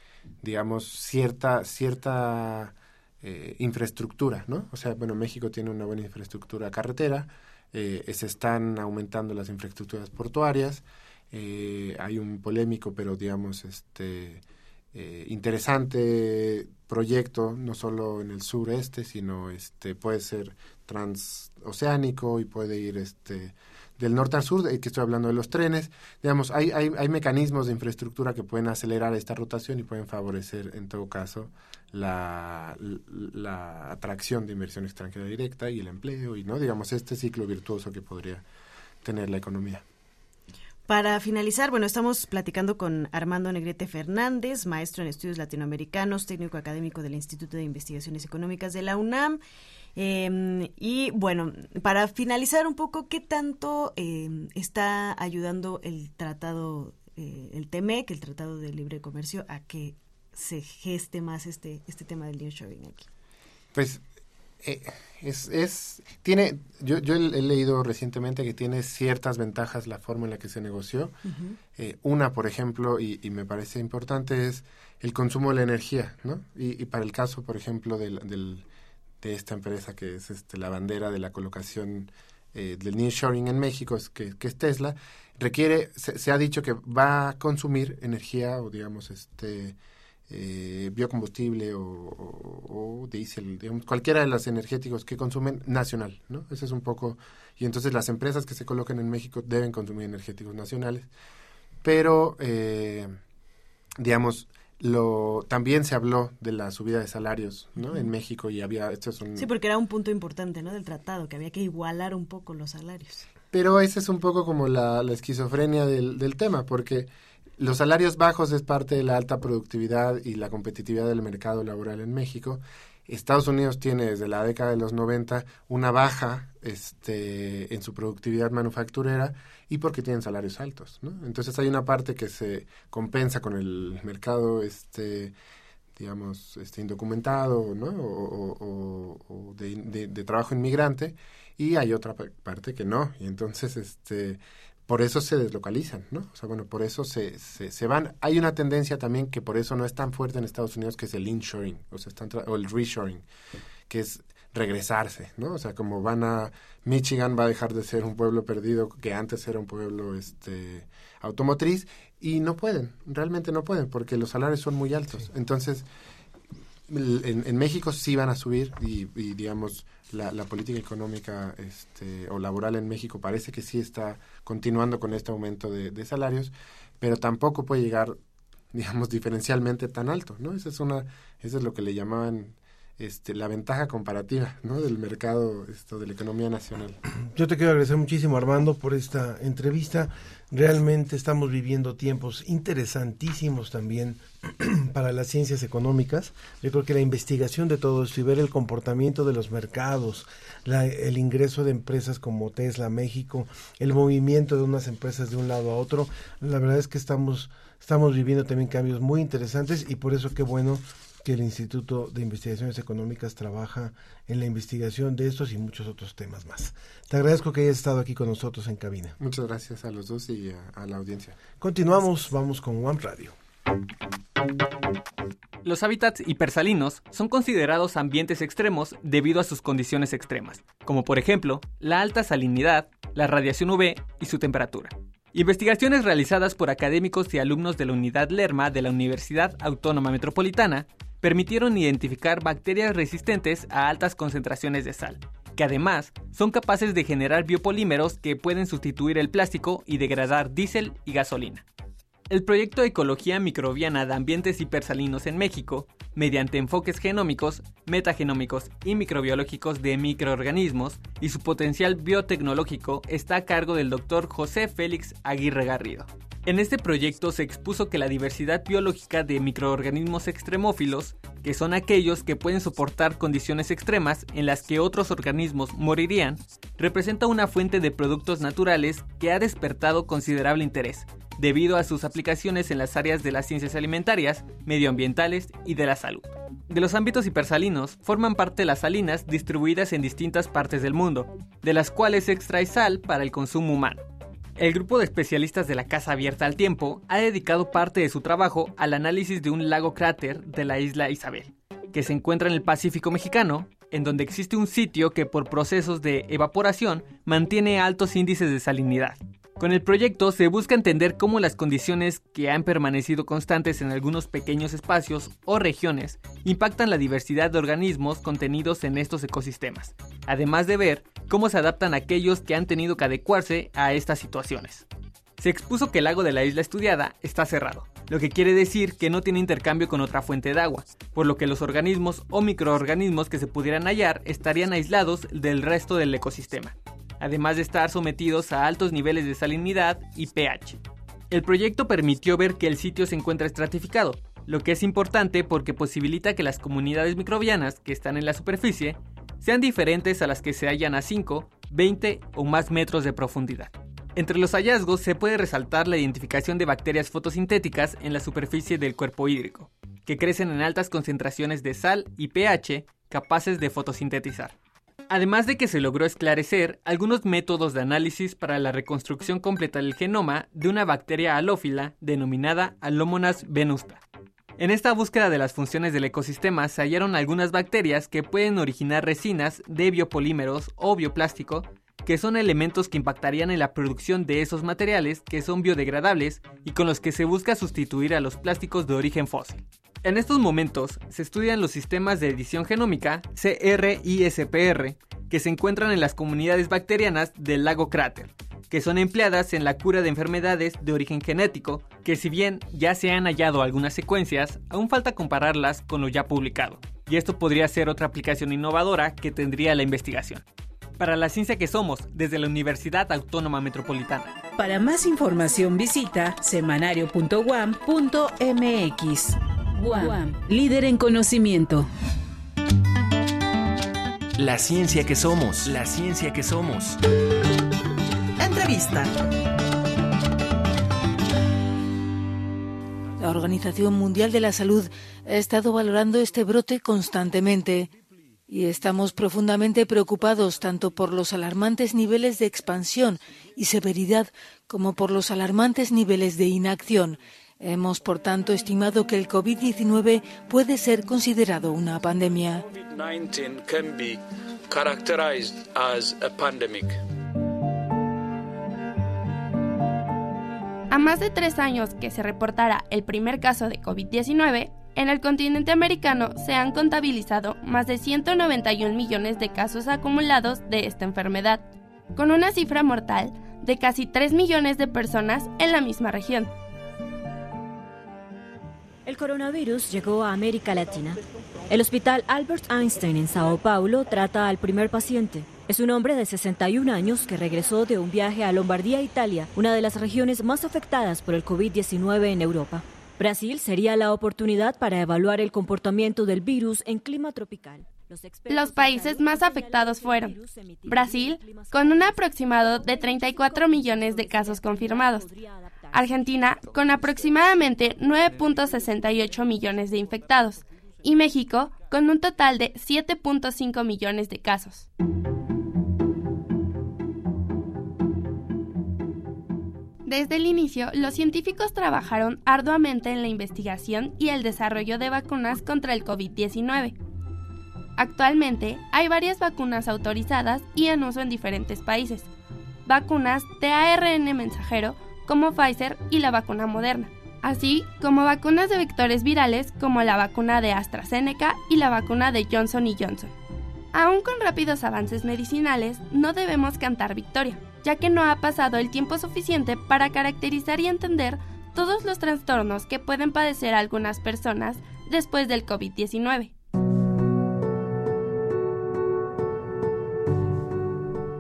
digamos, cierta, cierta eh, infraestructura, ¿no? O sea, bueno, México tiene una buena infraestructura carretera, eh, se están aumentando las infraestructuras portuarias, eh, hay un polémico, pero digamos, este eh, interesante proyecto, no solo en el sureste, sino este puede ser transoceánico y puede ir este del norte al sur, que estoy hablando de los trenes, digamos, hay, hay, hay mecanismos de infraestructura que pueden acelerar esta rotación y pueden favorecer, en todo caso, la, atracción de inversión extranjera directa y el empleo y, ¿no? Digamos, este ciclo virtuoso que podría tener la economía. Para finalizar, bueno, estamos platicando con Armando Negrete Fernández, maestro en estudios latinoamericanos, técnico académico del Instituto de Investigaciones Económicas de la UNAM. Eh, y bueno, para finalizar un poco, ¿qué tanto eh, está ayudando el tratado, eh, el TEMEC, el Tratado de Libre Comercio, a que se geste más este, este tema del nearshoring aquí? Pues eh, es, es, tiene, yo, yo he, he, leído recientemente que tiene ciertas ventajas la forma en la que se negoció. Uh -huh. eh, una, por ejemplo, y, y, me parece importante, es el consumo de la energía, ¿no? Y, y para el caso, por ejemplo, del, del, de esta empresa que es este, la bandera de la colocación eh, del nearshoring en México, es que, que es Tesla, requiere, se, se, ha dicho que va a consumir energía o digamos este eh, biocombustible o, o, o, diésel, digamos, cualquiera de los energéticos que consumen nacional, ¿no? Ese es un poco, y entonces las empresas que se coloquen en México deben consumir energéticos nacionales, pero, eh, digamos, lo también se habló de la subida de salarios ¿no? En México y había esto es un... sí porque era un punto importante no del tratado que había que igualar un poco los salarios pero ese es un poco como la, la esquizofrenia del, del, tema porque los salarios bajos es parte de la alta productividad y la competitividad del mercado laboral en México Estados Unidos tiene desde la década de los 90 una baja este, en su productividad manufacturera y porque tienen salarios altos. ¿no? Entonces hay una parte que se compensa con el mercado este, digamos, este, indocumentado ¿no? o, de, de, trabajo inmigrante y hay otra parte que no. Y entonces este, por eso se deslocalizan, ¿no? O sea, bueno, por eso se, se, se, van. Hay una tendencia también que por eso no es tan fuerte en Estados Unidos, que es el inshoring, o, sea, están o el reshoring, que es regresarse, ¿no? O sea, como van a... Michigan va a dejar de ser un pueblo perdido que antes era un pueblo este, automotriz y no pueden, realmente no pueden, porque los salarios son muy altos. Entonces, en, en México sí van a subir y, y digamos la, la, política económica este, o laboral en México parece que sí está continuando con este aumento de, salarios, pero tampoco puede llegar, *laughs* digamos, diferencialmente tan alto, ¿no? Esa es una, eso es lo que le llamaban este, la ventaja comparativa, ¿no? Del mercado, esto, de la economía nacional. Yo te quiero agradecer muchísimo, Armando, por esta entrevista. Realmente estamos viviendo tiempos interesantísimos también *clears throat* para las ciencias económicas. Yo creo que la investigación de todo esto y ver el comportamiento de los mercados, la, el ingreso de empresas como Tesla México, el movimiento de unas empresas de un lado a otro, la verdad es que estamos, estamos viviendo también cambios muy interesantes y por eso qué bueno que el Instituto de Investigaciones Económicas trabaja en la investigación de estos y muchos otros temas más. Te agradezco que hayas estado aquí con nosotros en cabina. Muchas gracias a los dos y a, a la audiencia. Continuamos, gracias. vamos con One Radio. Los hábitats hipersalinos son considerados ambientes extremos debido a sus condiciones extremas, como por ejemplo la alta salinidad, la radiación UV y su temperatura. Investigaciones realizadas por académicos y alumnos de la unidad Lerma de la Universidad Autónoma Metropolitana permitieron identificar bacterias resistentes a altas concentraciones de sal, que además son capaces de generar biopolímeros que pueden sustituir el plástico y degradar diésel y gasolina. El proyecto Ecología Microbiana de Ambientes Hipersalinos en México, mediante enfoques genómicos, metagenómicos y microbiológicos de microorganismos y su potencial biotecnológico, está a cargo del Dr. José Félix Aguirre Garrido. En este proyecto se expuso que la diversidad biológica de microorganismos extremófilos, que son aquellos que pueden soportar condiciones extremas en las que otros organismos morirían, representa una fuente de productos naturales que ha despertado considerable interés, debido a sus aplicaciones en las áreas de las ciencias alimentarias, medioambientales y de la salud. De los ámbitos hipersalinos forman parte las salinas distribuidas en distintas partes del mundo, de las cuales se extrae sal para el consumo humano. El grupo de especialistas de la Casa Abierta al Tiempo ha dedicado parte de su trabajo al análisis de un lago cráter de la isla Isabel, que se encuentra en el Pacífico mexicano, en donde existe un sitio que por procesos de evaporación mantiene altos índices de salinidad. Con el proyecto se busca entender cómo las condiciones que han permanecido constantes en algunos pequeños espacios o regiones impactan la diversidad de organismos contenidos en estos ecosistemas, además de ver cómo se adaptan aquellos que han tenido que adecuarse a estas situaciones. Se expuso que el lago de la isla estudiada está cerrado, lo que quiere decir que no tiene intercambio con otra fuente de agua, por lo que los organismos o microorganismos que se pudieran hallar estarían aislados del resto del ecosistema además de estar sometidos a altos niveles de salinidad y pH. El proyecto permitió ver que el sitio se encuentra estratificado, lo que es importante porque posibilita que las comunidades microbianas que están en la superficie sean diferentes a las que se hallan a 5, 20 o más metros de profundidad. Entre los hallazgos se puede resaltar la identificación de bacterias fotosintéticas en la superficie del cuerpo hídrico, que crecen en altas concentraciones de sal y pH capaces de fotosintetizar. Además de que se logró esclarecer algunos métodos de análisis para la reconstrucción completa del genoma de una bacteria halófila denominada Alomonas venusta. En esta búsqueda de las funciones del ecosistema se hallaron algunas bacterias que pueden originar resinas de biopolímeros o bioplástico, que son elementos que impactarían en la producción de esos materiales que son biodegradables y con los que se busca sustituir a los plásticos de origen fósil. En estos momentos se estudian los sistemas de edición genómica CR y SPR que se encuentran en las comunidades bacterianas del lago Cráter, que son empleadas en la cura de enfermedades de origen genético, que si bien ya se han hallado algunas secuencias, aún falta compararlas con lo ya publicado. Y esto podría ser otra aplicación innovadora que tendría la investigación. Para la ciencia que somos, desde la Universidad Autónoma Metropolitana. Para más información visita semanario.guam.mx. Guam, líder en conocimiento. La ciencia que somos, la ciencia que somos. Entrevista. La Organización Mundial de la Salud ha estado valorando este brote constantemente y estamos profundamente preocupados tanto por los alarmantes niveles de expansión y severidad como por los alarmantes niveles de inacción Hemos, por tanto, estimado que el COVID-19 puede ser considerado una pandemia. A más de tres años que se reportara el primer caso de COVID-19, en el continente americano se han contabilizado más de 191 millones de casos acumulados de esta enfermedad, con una cifra mortal de casi 3 millones de personas en la misma región. El coronavirus llegó a América Latina. El hospital Albert Einstein en Sao Paulo trata al primer paciente. Es un hombre de 61 años que regresó de un viaje a Lombardía, Italia, una de las regiones más afectadas por el COVID-19 en Europa. Brasil sería la oportunidad para evaluar el comportamiento del virus en clima tropical. Los países más afectados fueron Brasil, con un aproximado de 34 millones de casos confirmados, Argentina con aproximadamente 9.68 millones de infectados y México con un total de 7.5 millones de casos. Desde el inicio, los científicos trabajaron arduamente en la investigación y el desarrollo de vacunas contra el COVID-19. Actualmente hay varias vacunas autorizadas y en uso en diferentes países. Vacunas de ARN mensajero como Pfizer y la vacuna Moderna, así como vacunas de vectores virales como la vacuna de AstraZeneca y la vacuna de Johnson Johnson. Aún con rápidos avances medicinales, no debemos cantar victoria, ya que no ha pasado el tiempo suficiente para caracterizar y entender todos los trastornos que pueden padecer algunas personas después del COVID-19.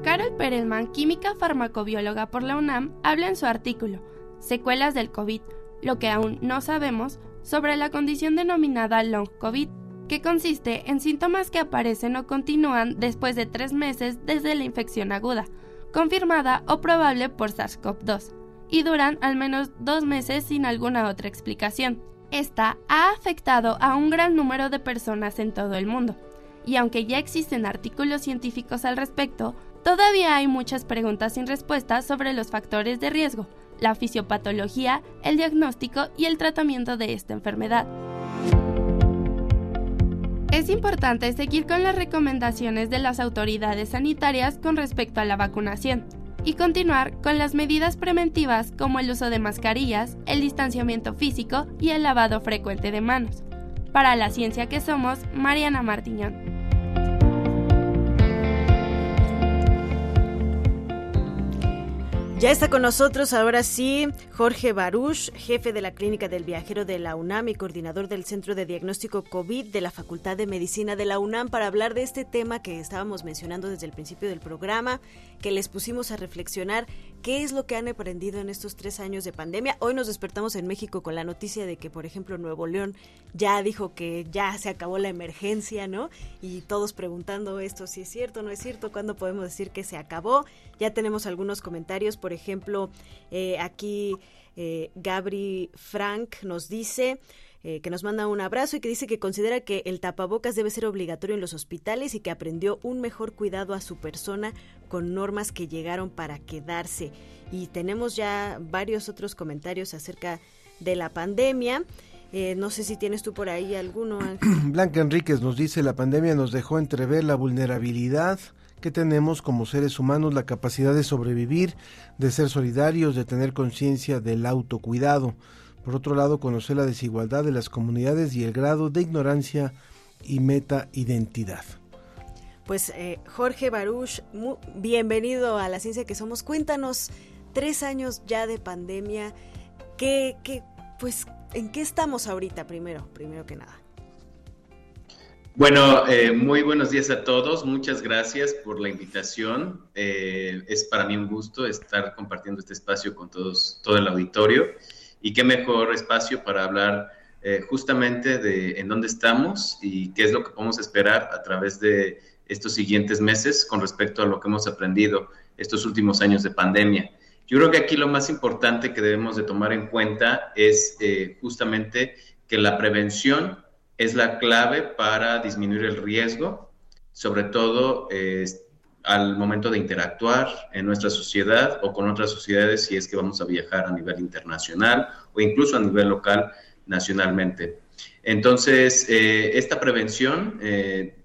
Carol Perelman, química farmacobióloga por la UNAM, habla en su artículo Secuelas del COVID, lo que aún no sabemos sobre la condición denominada long COVID, que consiste en síntomas que aparecen o continúan después de tres meses desde la infección aguda, confirmada o probable por SARS-CoV-2, y duran al menos dos meses sin alguna otra explicación. Esta ha afectado a un gran número de personas en todo el mundo, y aunque ya existen artículos científicos al respecto, Todavía hay muchas preguntas sin respuesta sobre los factores de riesgo, la fisiopatología, el diagnóstico y el tratamiento de esta enfermedad. Es importante seguir con las recomendaciones de las autoridades sanitarias con respecto a la vacunación y continuar con las medidas preventivas como el uso de mascarillas, el distanciamiento físico y el lavado frecuente de manos. Para la ciencia que somos, Mariana Martiñón. Ya está con nosotros ahora sí Jorge Baruch, jefe de la Clínica del Viajero de la UNAM y coordinador del Centro de Diagnóstico COVID de la Facultad de Medicina de la UNAM para hablar de este tema que estábamos mencionando desde el principio del programa, que les pusimos a reflexionar qué es lo que han aprendido en estos tres años de pandemia. Hoy nos despertamos en México con la noticia de que, por ejemplo, Nuevo León ya dijo que ya se acabó la emergencia, ¿no? Y todos preguntando esto si es cierto, no es cierto, cuándo podemos decir que se acabó. Ya tenemos algunos comentarios, por ejemplo, eh, aquí eh, Gabri Frank nos dice... Eh, que nos manda un abrazo y que dice que considera que el tapabocas debe ser obligatorio en los hospitales y que aprendió un mejor cuidado a su persona con normas que llegaron para quedarse. Y tenemos ya varios otros comentarios acerca de la pandemia. no sé si tienes tú por ahí alguno, Ángel. *clears throat* Blanca Enríquez nos dice, la pandemia nos dejó entrever la vulnerabilidad que tenemos como seres humanos la capacidad de sobrevivir, de ser solidarios, de tener conciencia del autocuidado. Por otro lado, conocer la desigualdad de las comunidades y el grado de ignorancia y meta-identidad. Pues eh, Jorge Baruch, bienvenido a la ciencia que somos. Cuéntanos, tres años ya de pandemia, ¿qué, qué, pues, ¿en qué estamos ahorita primero, primero que nada? Bueno, eh, muy buenos días a todos. Muchas gracias por la invitación. Eh, es para mí un gusto estar compartiendo este espacio con todos, todo el auditorio. Y qué mejor espacio para hablar eh, justamente de en dónde estamos y qué es lo que podemos esperar a través de estos siguientes meses con respecto a lo que hemos aprendido estos últimos años de pandemia. Yo creo que aquí lo más importante que debemos de tomar en cuenta es justamente que la prevención es la clave para disminuir el riesgo, sobre todo al momento de interactuar en nuestra sociedad o con otras sociedades si es que vamos a viajar a nivel internacional o incluso a nivel local nacionalmente. Entonces, eh, esta prevención eh,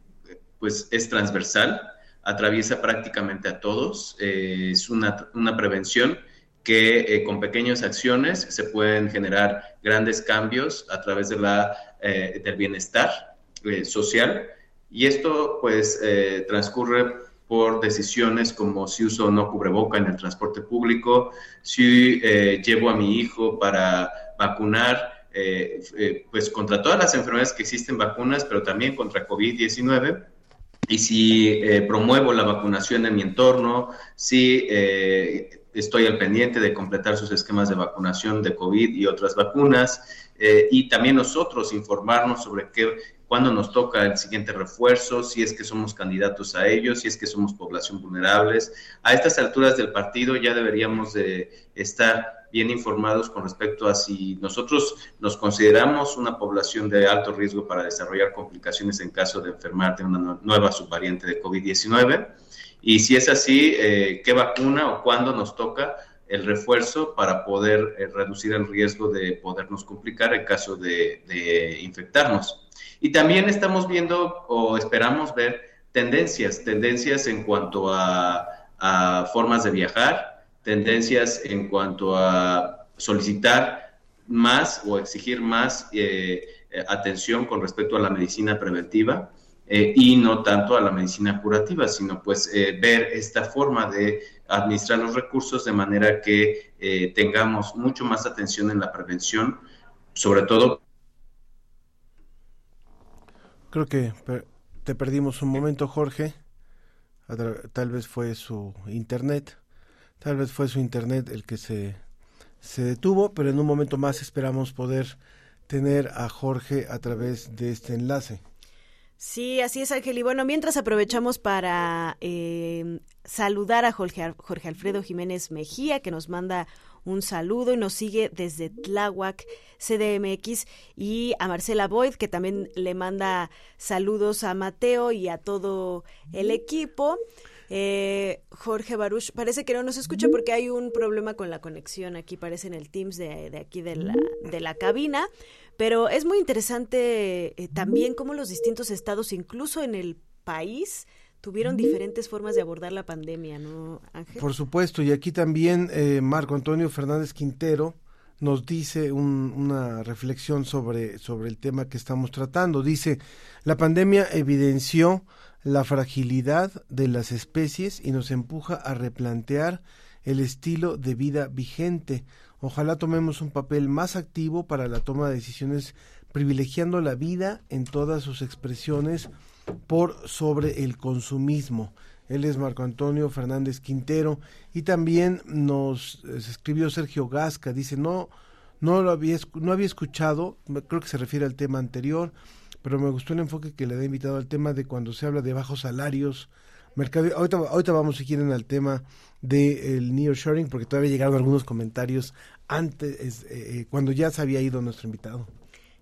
pues es transversal, atraviesa prácticamente a todos, eh, es una, una prevención que con pequeñas acciones se pueden generar grandes cambios a través de la eh, del bienestar eh, social. Y esto pues eh, transcurre por decisiones como si uso o no cubreboca en el transporte público, si llevo a mi hijo para vacunar, pues contra todas las enfermedades que existen vacunas, pero también contra COVID-19 y si promuevo la vacunación en mi entorno, si estoy al pendiente de completar sus esquemas de vacunación de COVID y otras vacunas, eh, y también nosotros informarnos sobre qué, cuándo nos toca el siguiente refuerzo, si es que somos candidatos a ellos, si es que somos población vulnerables. A estas alturas del partido ya deberíamos de estar bien informados con respecto a si nosotros nos consideramos una población de alto riesgo para desarrollar complicaciones en caso de enfermar de una nueva subvariante de COVID-19. Y si es así, eh, ¿qué vacuna o cuándo nos toca el refuerzo para poder eh, reducir el riesgo de podernos complicar en caso de, infectarnos. Y también estamos viendo o esperamos ver tendencias, tendencias en cuanto a, formas de viajar, tendencias en cuanto a solicitar más o exigir más eh, atención con respecto a la medicina preventiva. Y no tanto a la medicina curativa, sino pues ver esta forma de administrar los recursos de manera que eh, tengamos mucho más atención en la prevención, sobre todo. Creo que te perdimos un momento, Jorge. Tal vez fue su internet, tal vez fue su internet el que se, se detuvo, pero en un momento más esperamos poder tener a Jorge a través de este enlace. Sí, así es, Ángel. Y bueno, mientras aprovechamos para eh, saludar a Jorge, Jorge Alfredo Jiménez Mejía, que nos manda un saludo y nos sigue desde Tláhuac, CDMX, y a Marcela Boyd, que también le manda saludos a Mateo y a todo el equipo. Eh, Jorge Baruch, parece que no nos escucha porque hay un problema con la conexión aquí, parece en el Teams de, de aquí de la, de la cabina, pero es muy interesante eh, también cómo los distintos estados, incluso en el país, tuvieron diferentes formas de abordar la pandemia, ¿no, Ángel? Por supuesto, y aquí también eh, Marco Antonio Fernández Quintero nos dice un- una reflexión sobre, sobre el tema que estamos tratando. Dice, la pandemia evidenció la fragilidad de las especies y nos empuja a replantear el estilo de vida vigente. Ojalá tomemos un papel más activo para la toma de decisiones privilegiando la vida en todas sus expresiones por sobre el consumismo. Él es Marco Antonio Fernández Quintero. Y también nos eh, escribió Sergio Gasca, dice, no, no lo había, no había escuchado, creo que se refiere al tema anterior, pero me gustó el enfoque que le da invitado al tema de cuando se habla de bajos salarios, mercado, ahorita, vamos si quieren al tema del nearshoring, porque todavía llegaron algunos comentarios antes, eh, eh, cuando ya se había ido nuestro invitado.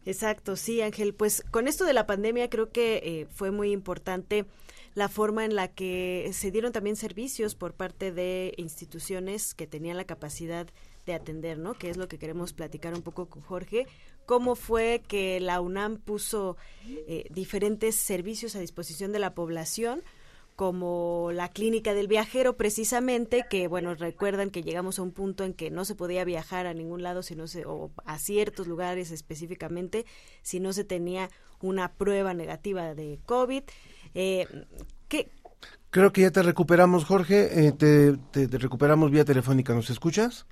Exacto, sí, Ángel. Pues con esto de la pandemia creo que eh, fue muy importante la forma en la que se dieron también servicios por parte de instituciones que tenían la capacidad de atender, ¿no? Que es lo que queremos platicar un poco con Jorge. ¿Cómo fue que la UNAM puso eh, diferentes servicios a disposición de la población? Como la clínica del viajero precisamente que bueno recuerdan que llegamos a un punto en que no se podía viajar a ningún lado si no se o a ciertos lugares específicamente si no se tenía una prueba negativa de covid. Eh, ¿qué, Creo que ya te recuperamos, Jorge, eh, te, te- te recuperamos vía telefónica, ¿nos escuchas?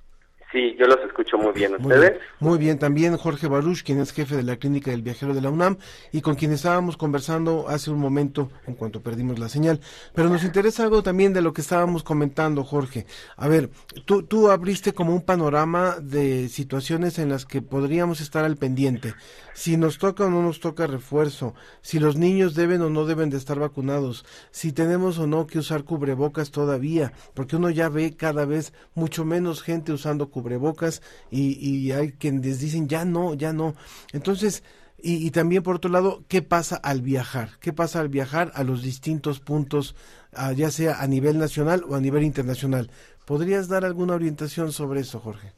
Sí, yo los escucho muy bien. Muy ¿Ustedes? bien, muy bien. también Jorge Baruch, quien es jefe de la clínica del viajero de la UNAM y con quien estábamos conversando hace un momento en cuanto perdimos la señal. Pero nos interesa algo también de lo que estábamos comentando, Jorge. A ver, tú, tú abriste como un panorama de situaciones en las que podríamos estar al pendiente. Si nos toca o no nos toca refuerzo, si los niños deben o no deben de estar vacunados, si tenemos o no que usar cubrebocas todavía, porque uno ya ve cada vez mucho menos gente usando cubrebocas y, y hay quienes dicen ya no, ya no. Entonces, y, y también por otro lado, ¿qué pasa al viajar? ¿Qué pasa al viajar a los distintos puntos, ah, ya sea a nivel nacional o a nivel internacional? ¿Podrías dar alguna orientación sobre eso, Jorge?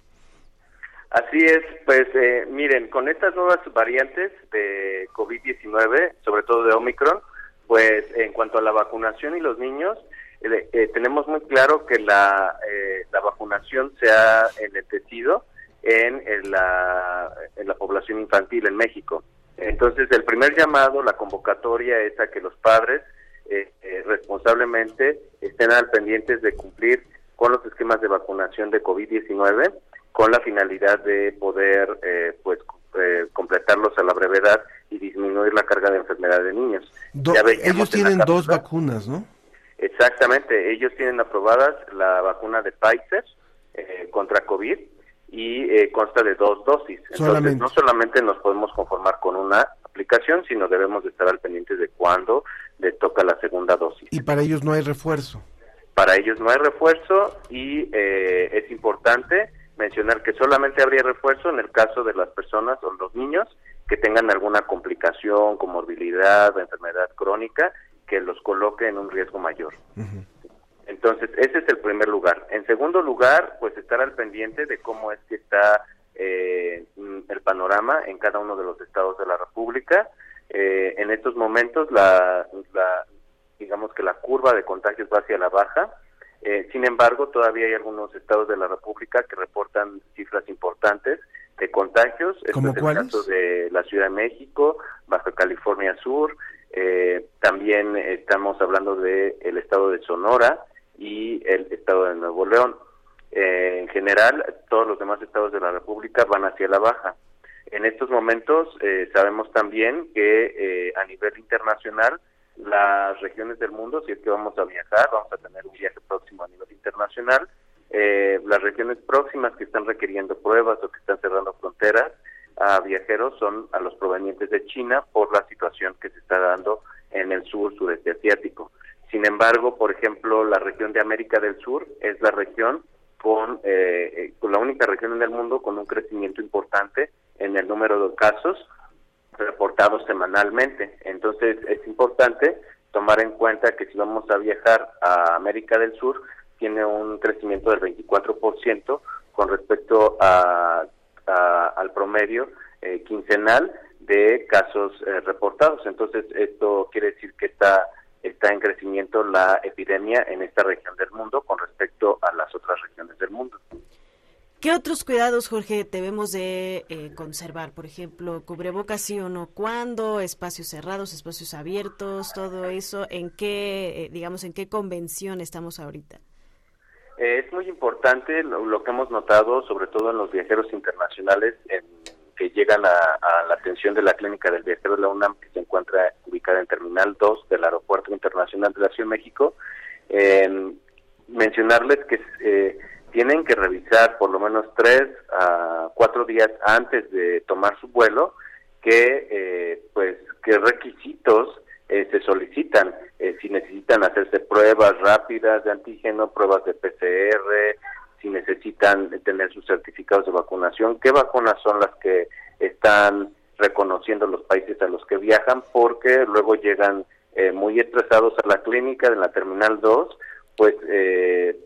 Así es, pues eh, miren, con estas nuevas variantes de COVID-19, sobre todo de Omicron, pues en cuanto a la vacunación y los niños, eh, eh, tenemos muy claro que la, eh, la vacunación se ha enlentecido en, en la, en la población infantil en México. Entonces, el primer llamado, la convocatoria es a que los padres eh, eh, responsablemente estén al pendientes de cumplir con los esquemas de vacunación de COVID-19 con la finalidad de poder eh, pues eh, completarlos a la brevedad y disminuir la carga de enfermedad de niños. Do- Ya veíamos ellos tienen dos vacunas, ¿no? Exactamente, ellos tienen aprobadas la vacuna de Pfizer eh, contra COVID y eh, consta de dos dosis. Entonces, Solamente. no solamente nos podemos conformar con una aplicación, sino debemos de estar al pendiente de cuándo le toca la segunda dosis. Y para ellos no hay refuerzo. Para ellos no hay refuerzo y eh, es importante mencionar que solamente habría refuerzo en el caso de las personas o los niños que tengan alguna complicación, comorbilidad, enfermedad crónica que los coloque en un riesgo mayor. Entonces, ese es el primer lugar. En segundo lugar, pues estar al pendiente de cómo es que está eh, mm, el panorama en cada uno de los estados de la República. Eh, en estos momentos, la, la- digamos que la curva de contagios va hacia la baja. Eh, sin embargo, todavía hay algunos estados de la República que reportan cifras importantes de contagios. Este ¿Cómo es el cuáles? caso de la Ciudad de México, Baja California Sur. Eh, también estamos hablando de el estado de Sonora y el estado de Nuevo León. Eh, en general, todos los demás estados de la República van hacia la baja. En estos momentos eh, sabemos también que eh, a nivel internacional las regiones del mundo, si es que vamos a viajar, vamos a tener un viaje próximo a nivel internacional, eh, las regiones próximas que están requiriendo pruebas o que están cerrando fronteras a viajeros son a los provenientes de China por la situación que se está dando en el sur sureste asiático. Sin embargo, por ejemplo, la región de América del Sur es la región con, eh, eh, con la única región en el mundo con un crecimiento importante en el número de casos reportados semanalmente. Entonces es importante tomar en cuenta que si vamos a viajar a América del Sur, tiene un crecimiento del 24% con respecto a, al promedio eh, quincenal de casos eh, reportados. Entonces, esto quiere decir que está, está en crecimiento la epidemia en esta región del mundo con respecto a las otras regiones del mundo. ¿Qué otros cuidados, Jorge, debemos de eh, conservar? Por ejemplo, cubrebocas sí o no, cuándo, espacios cerrados, espacios abiertos, todo eso, ¿en qué, digamos, en qué convención estamos ahorita? Es muy importante lo, que hemos notado, sobre todo en los viajeros internacionales que llegan a, la atención de la clínica del viajero de la UNAM, que se encuentra ubicada en Terminal 2 del Aeropuerto Internacional de la Ciudad de México. mencionarles que eh, tienen que revisar por lo menos tres a cuatro días antes de tomar su vuelo que eh, pues qué requisitos eh, se solicitan eh, si necesitan hacerse pruebas rápidas de antígeno, pruebas de PCR, si necesitan tener sus certificados de vacunación, qué vacunas son las que están reconociendo los países a los que viajan, porque luego llegan eh, muy estresados a la clínica de la Terminal 2, pues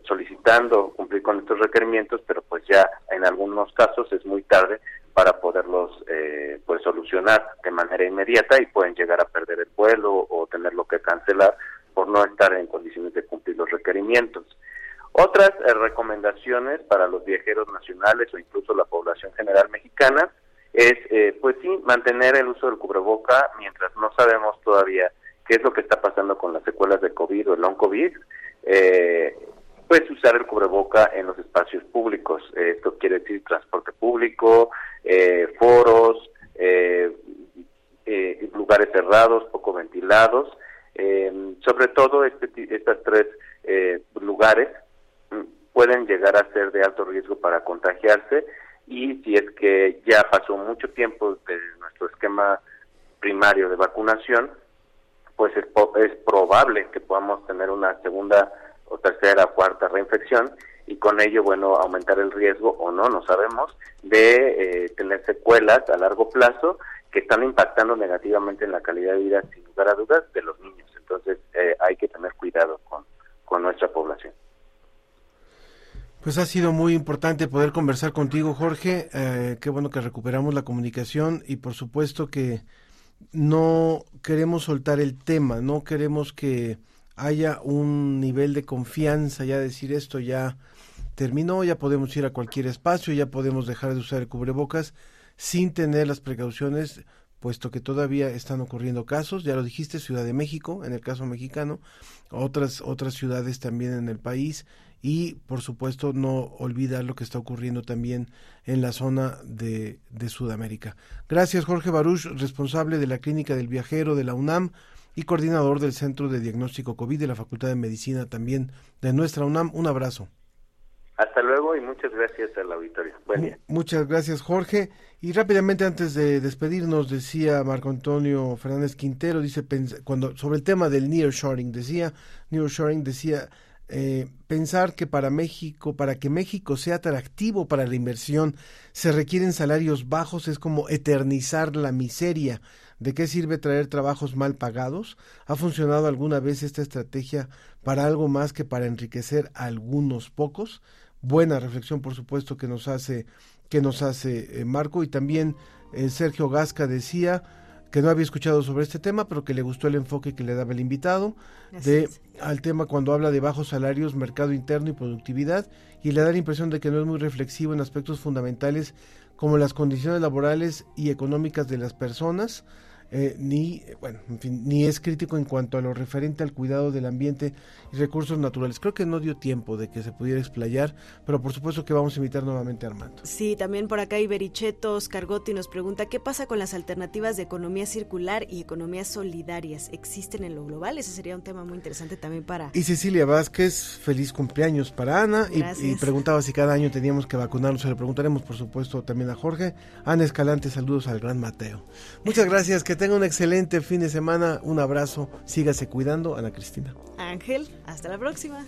solicitando cumplir con estos requerimientos, pero pues ya en algunos casos es muy tarde para poderlos eh, pues solucionar de manera inmediata y pueden llegar a perder el vuelo o tenerlo que cancelar por no estar en condiciones de cumplir los requerimientos. Otras eh, recomendaciones para los viajeros nacionales o incluso la población general mexicana es, eh, pues sí, mantener el uso del cubreboca mientras no sabemos todavía qué es lo que está pasando con las secuelas de COVID o el long COVID. Eh, pues usar el cubreboca en los espacios públicos. esto quiere decir transporte público, eh, foros, eh, eh, lugares cerrados, poco ventilados. sobre todo este, estas tres lugares mm, pueden llegar a ser de alto riesgo para contagiarse y si es que ya pasó mucho tiempo de nuestro esquema primario de vacunación, pues es, es probable que podamos tener una segunda o tercera cuarta reinfección y con ello, bueno, aumentar el riesgo o no, no sabemos, de eh, tener secuelas a largo plazo que están impactando negativamente en la calidad de vida, sin lugar a dudas, de los niños. Entonces, eh, hay que tener cuidado con, con nuestra población. Pues ha sido muy importante poder conversar contigo, Jorge. Eh, qué bueno que recuperamos la comunicación y por supuesto que no queremos soltar el tema, no queremos que haya un nivel de confianza, ya decir esto ya terminó, ya podemos ir a cualquier espacio, ya podemos dejar de usar el cubrebocas sin tener las precauciones, puesto que todavía están ocurriendo casos, ya lo dijiste, Ciudad de México, en el caso mexicano, otras, otras ciudades también en el país, y por supuesto no olvidar lo que está ocurriendo también en la zona de, de Sudamérica. Gracias Jorge Baruch, responsable de la Clínica del Viajero de la UNAM y coordinador del Centro de Diagnóstico COVID de la Facultad de Medicina también de nuestra UNAM. Un abrazo. Hasta luego y muchas gracias al auditorio. Buen día. Muchas gracias, Jorge. Y rápidamente antes de despedirnos, decía Marco Antonio Fernández Quintero, dice cuando sobre el tema del nearshoring, decía nearshoring decía eh, pensar que para México, para que México sea atractivo para la inversión, se requieren salarios bajos, es como eternizar la miseria. ¿De qué sirve traer trabajos mal pagados? ¿Ha funcionado alguna vez esta estrategia para algo más que para enriquecer a algunos pocos? Buena reflexión, por supuesto, que nos hace, que nos hace eh, Marco. Y también eh, Sergio Gasca decía que no había escuchado sobre este tema, pero que le gustó el enfoque que le daba el invitado de al tema cuando habla de bajos salarios, mercado interno y productividad, y le da la impresión de que no es muy reflexivo en aspectos fundamentales como las condiciones laborales y económicas de las personas, eh, ni, bueno, en fin, ni es crítico en cuanto a lo referente al cuidado del ambiente y recursos naturales. Creo que no dio tiempo de que se pudiera explayar, pero por supuesto que vamos a invitar nuevamente a Armando. Sí, también por acá Iberichetos Cargotti nos pregunta qué pasa con las alternativas de economía circular y economías solidarias. ¿Existen en lo global? Ese sería un tema muy interesante también para... Y Cecilia Vázquez, feliz cumpleaños para Ana y, y, preguntaba si cada año teníamos que vacunarnos. Se lo preguntaremos por supuesto también a Jorge. Ana Escalante, saludos al gran Mateo. Muchas gracias, que tenga un excelente fin de semana. Un abrazo. Sígase cuidando. Ana Cristina. Ángel, hasta la próxima.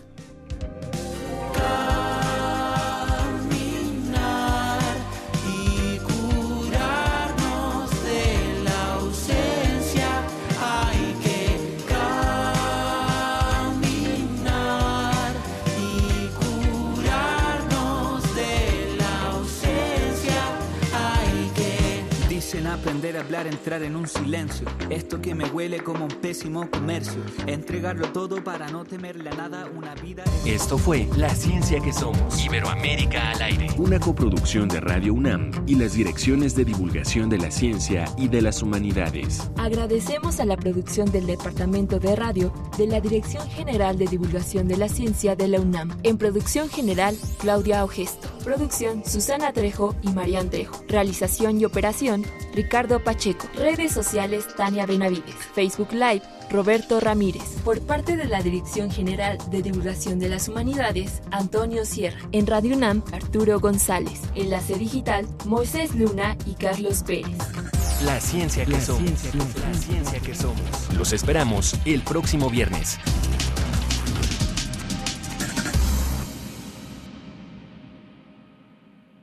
Aprender a hablar, entrar en un silencio. Esto que me huele como un pésimo comercio. Entregarlo todo para no temerle a nada una vida. Esto fue La Ciencia que Somos. Iberoamérica al aire. Una coproducción de Radio UNAM y las direcciones de divulgación de la ciencia y de las humanidades. Agradecemos a la producción del Departamento de Radio de la Dirección General de Divulgación de la Ciencia de la UNAM. En producción general, Claudia Ogesto. Producción, Susana Trejo y Marian Trejo. Realización y operación, Ricardo Pacheco. Redes sociales, Tania Benavides. Facebook Live, Roberto Ramírez. Por parte de la Dirección General de Divulgación de las Humanidades, Antonio Sierra. En Radio UNAM, Arturo González. Enlace Digital, Moisés Luna y Carlos Pérez. La ciencia que somos. La ciencia que somos. Los esperamos el próximo viernes.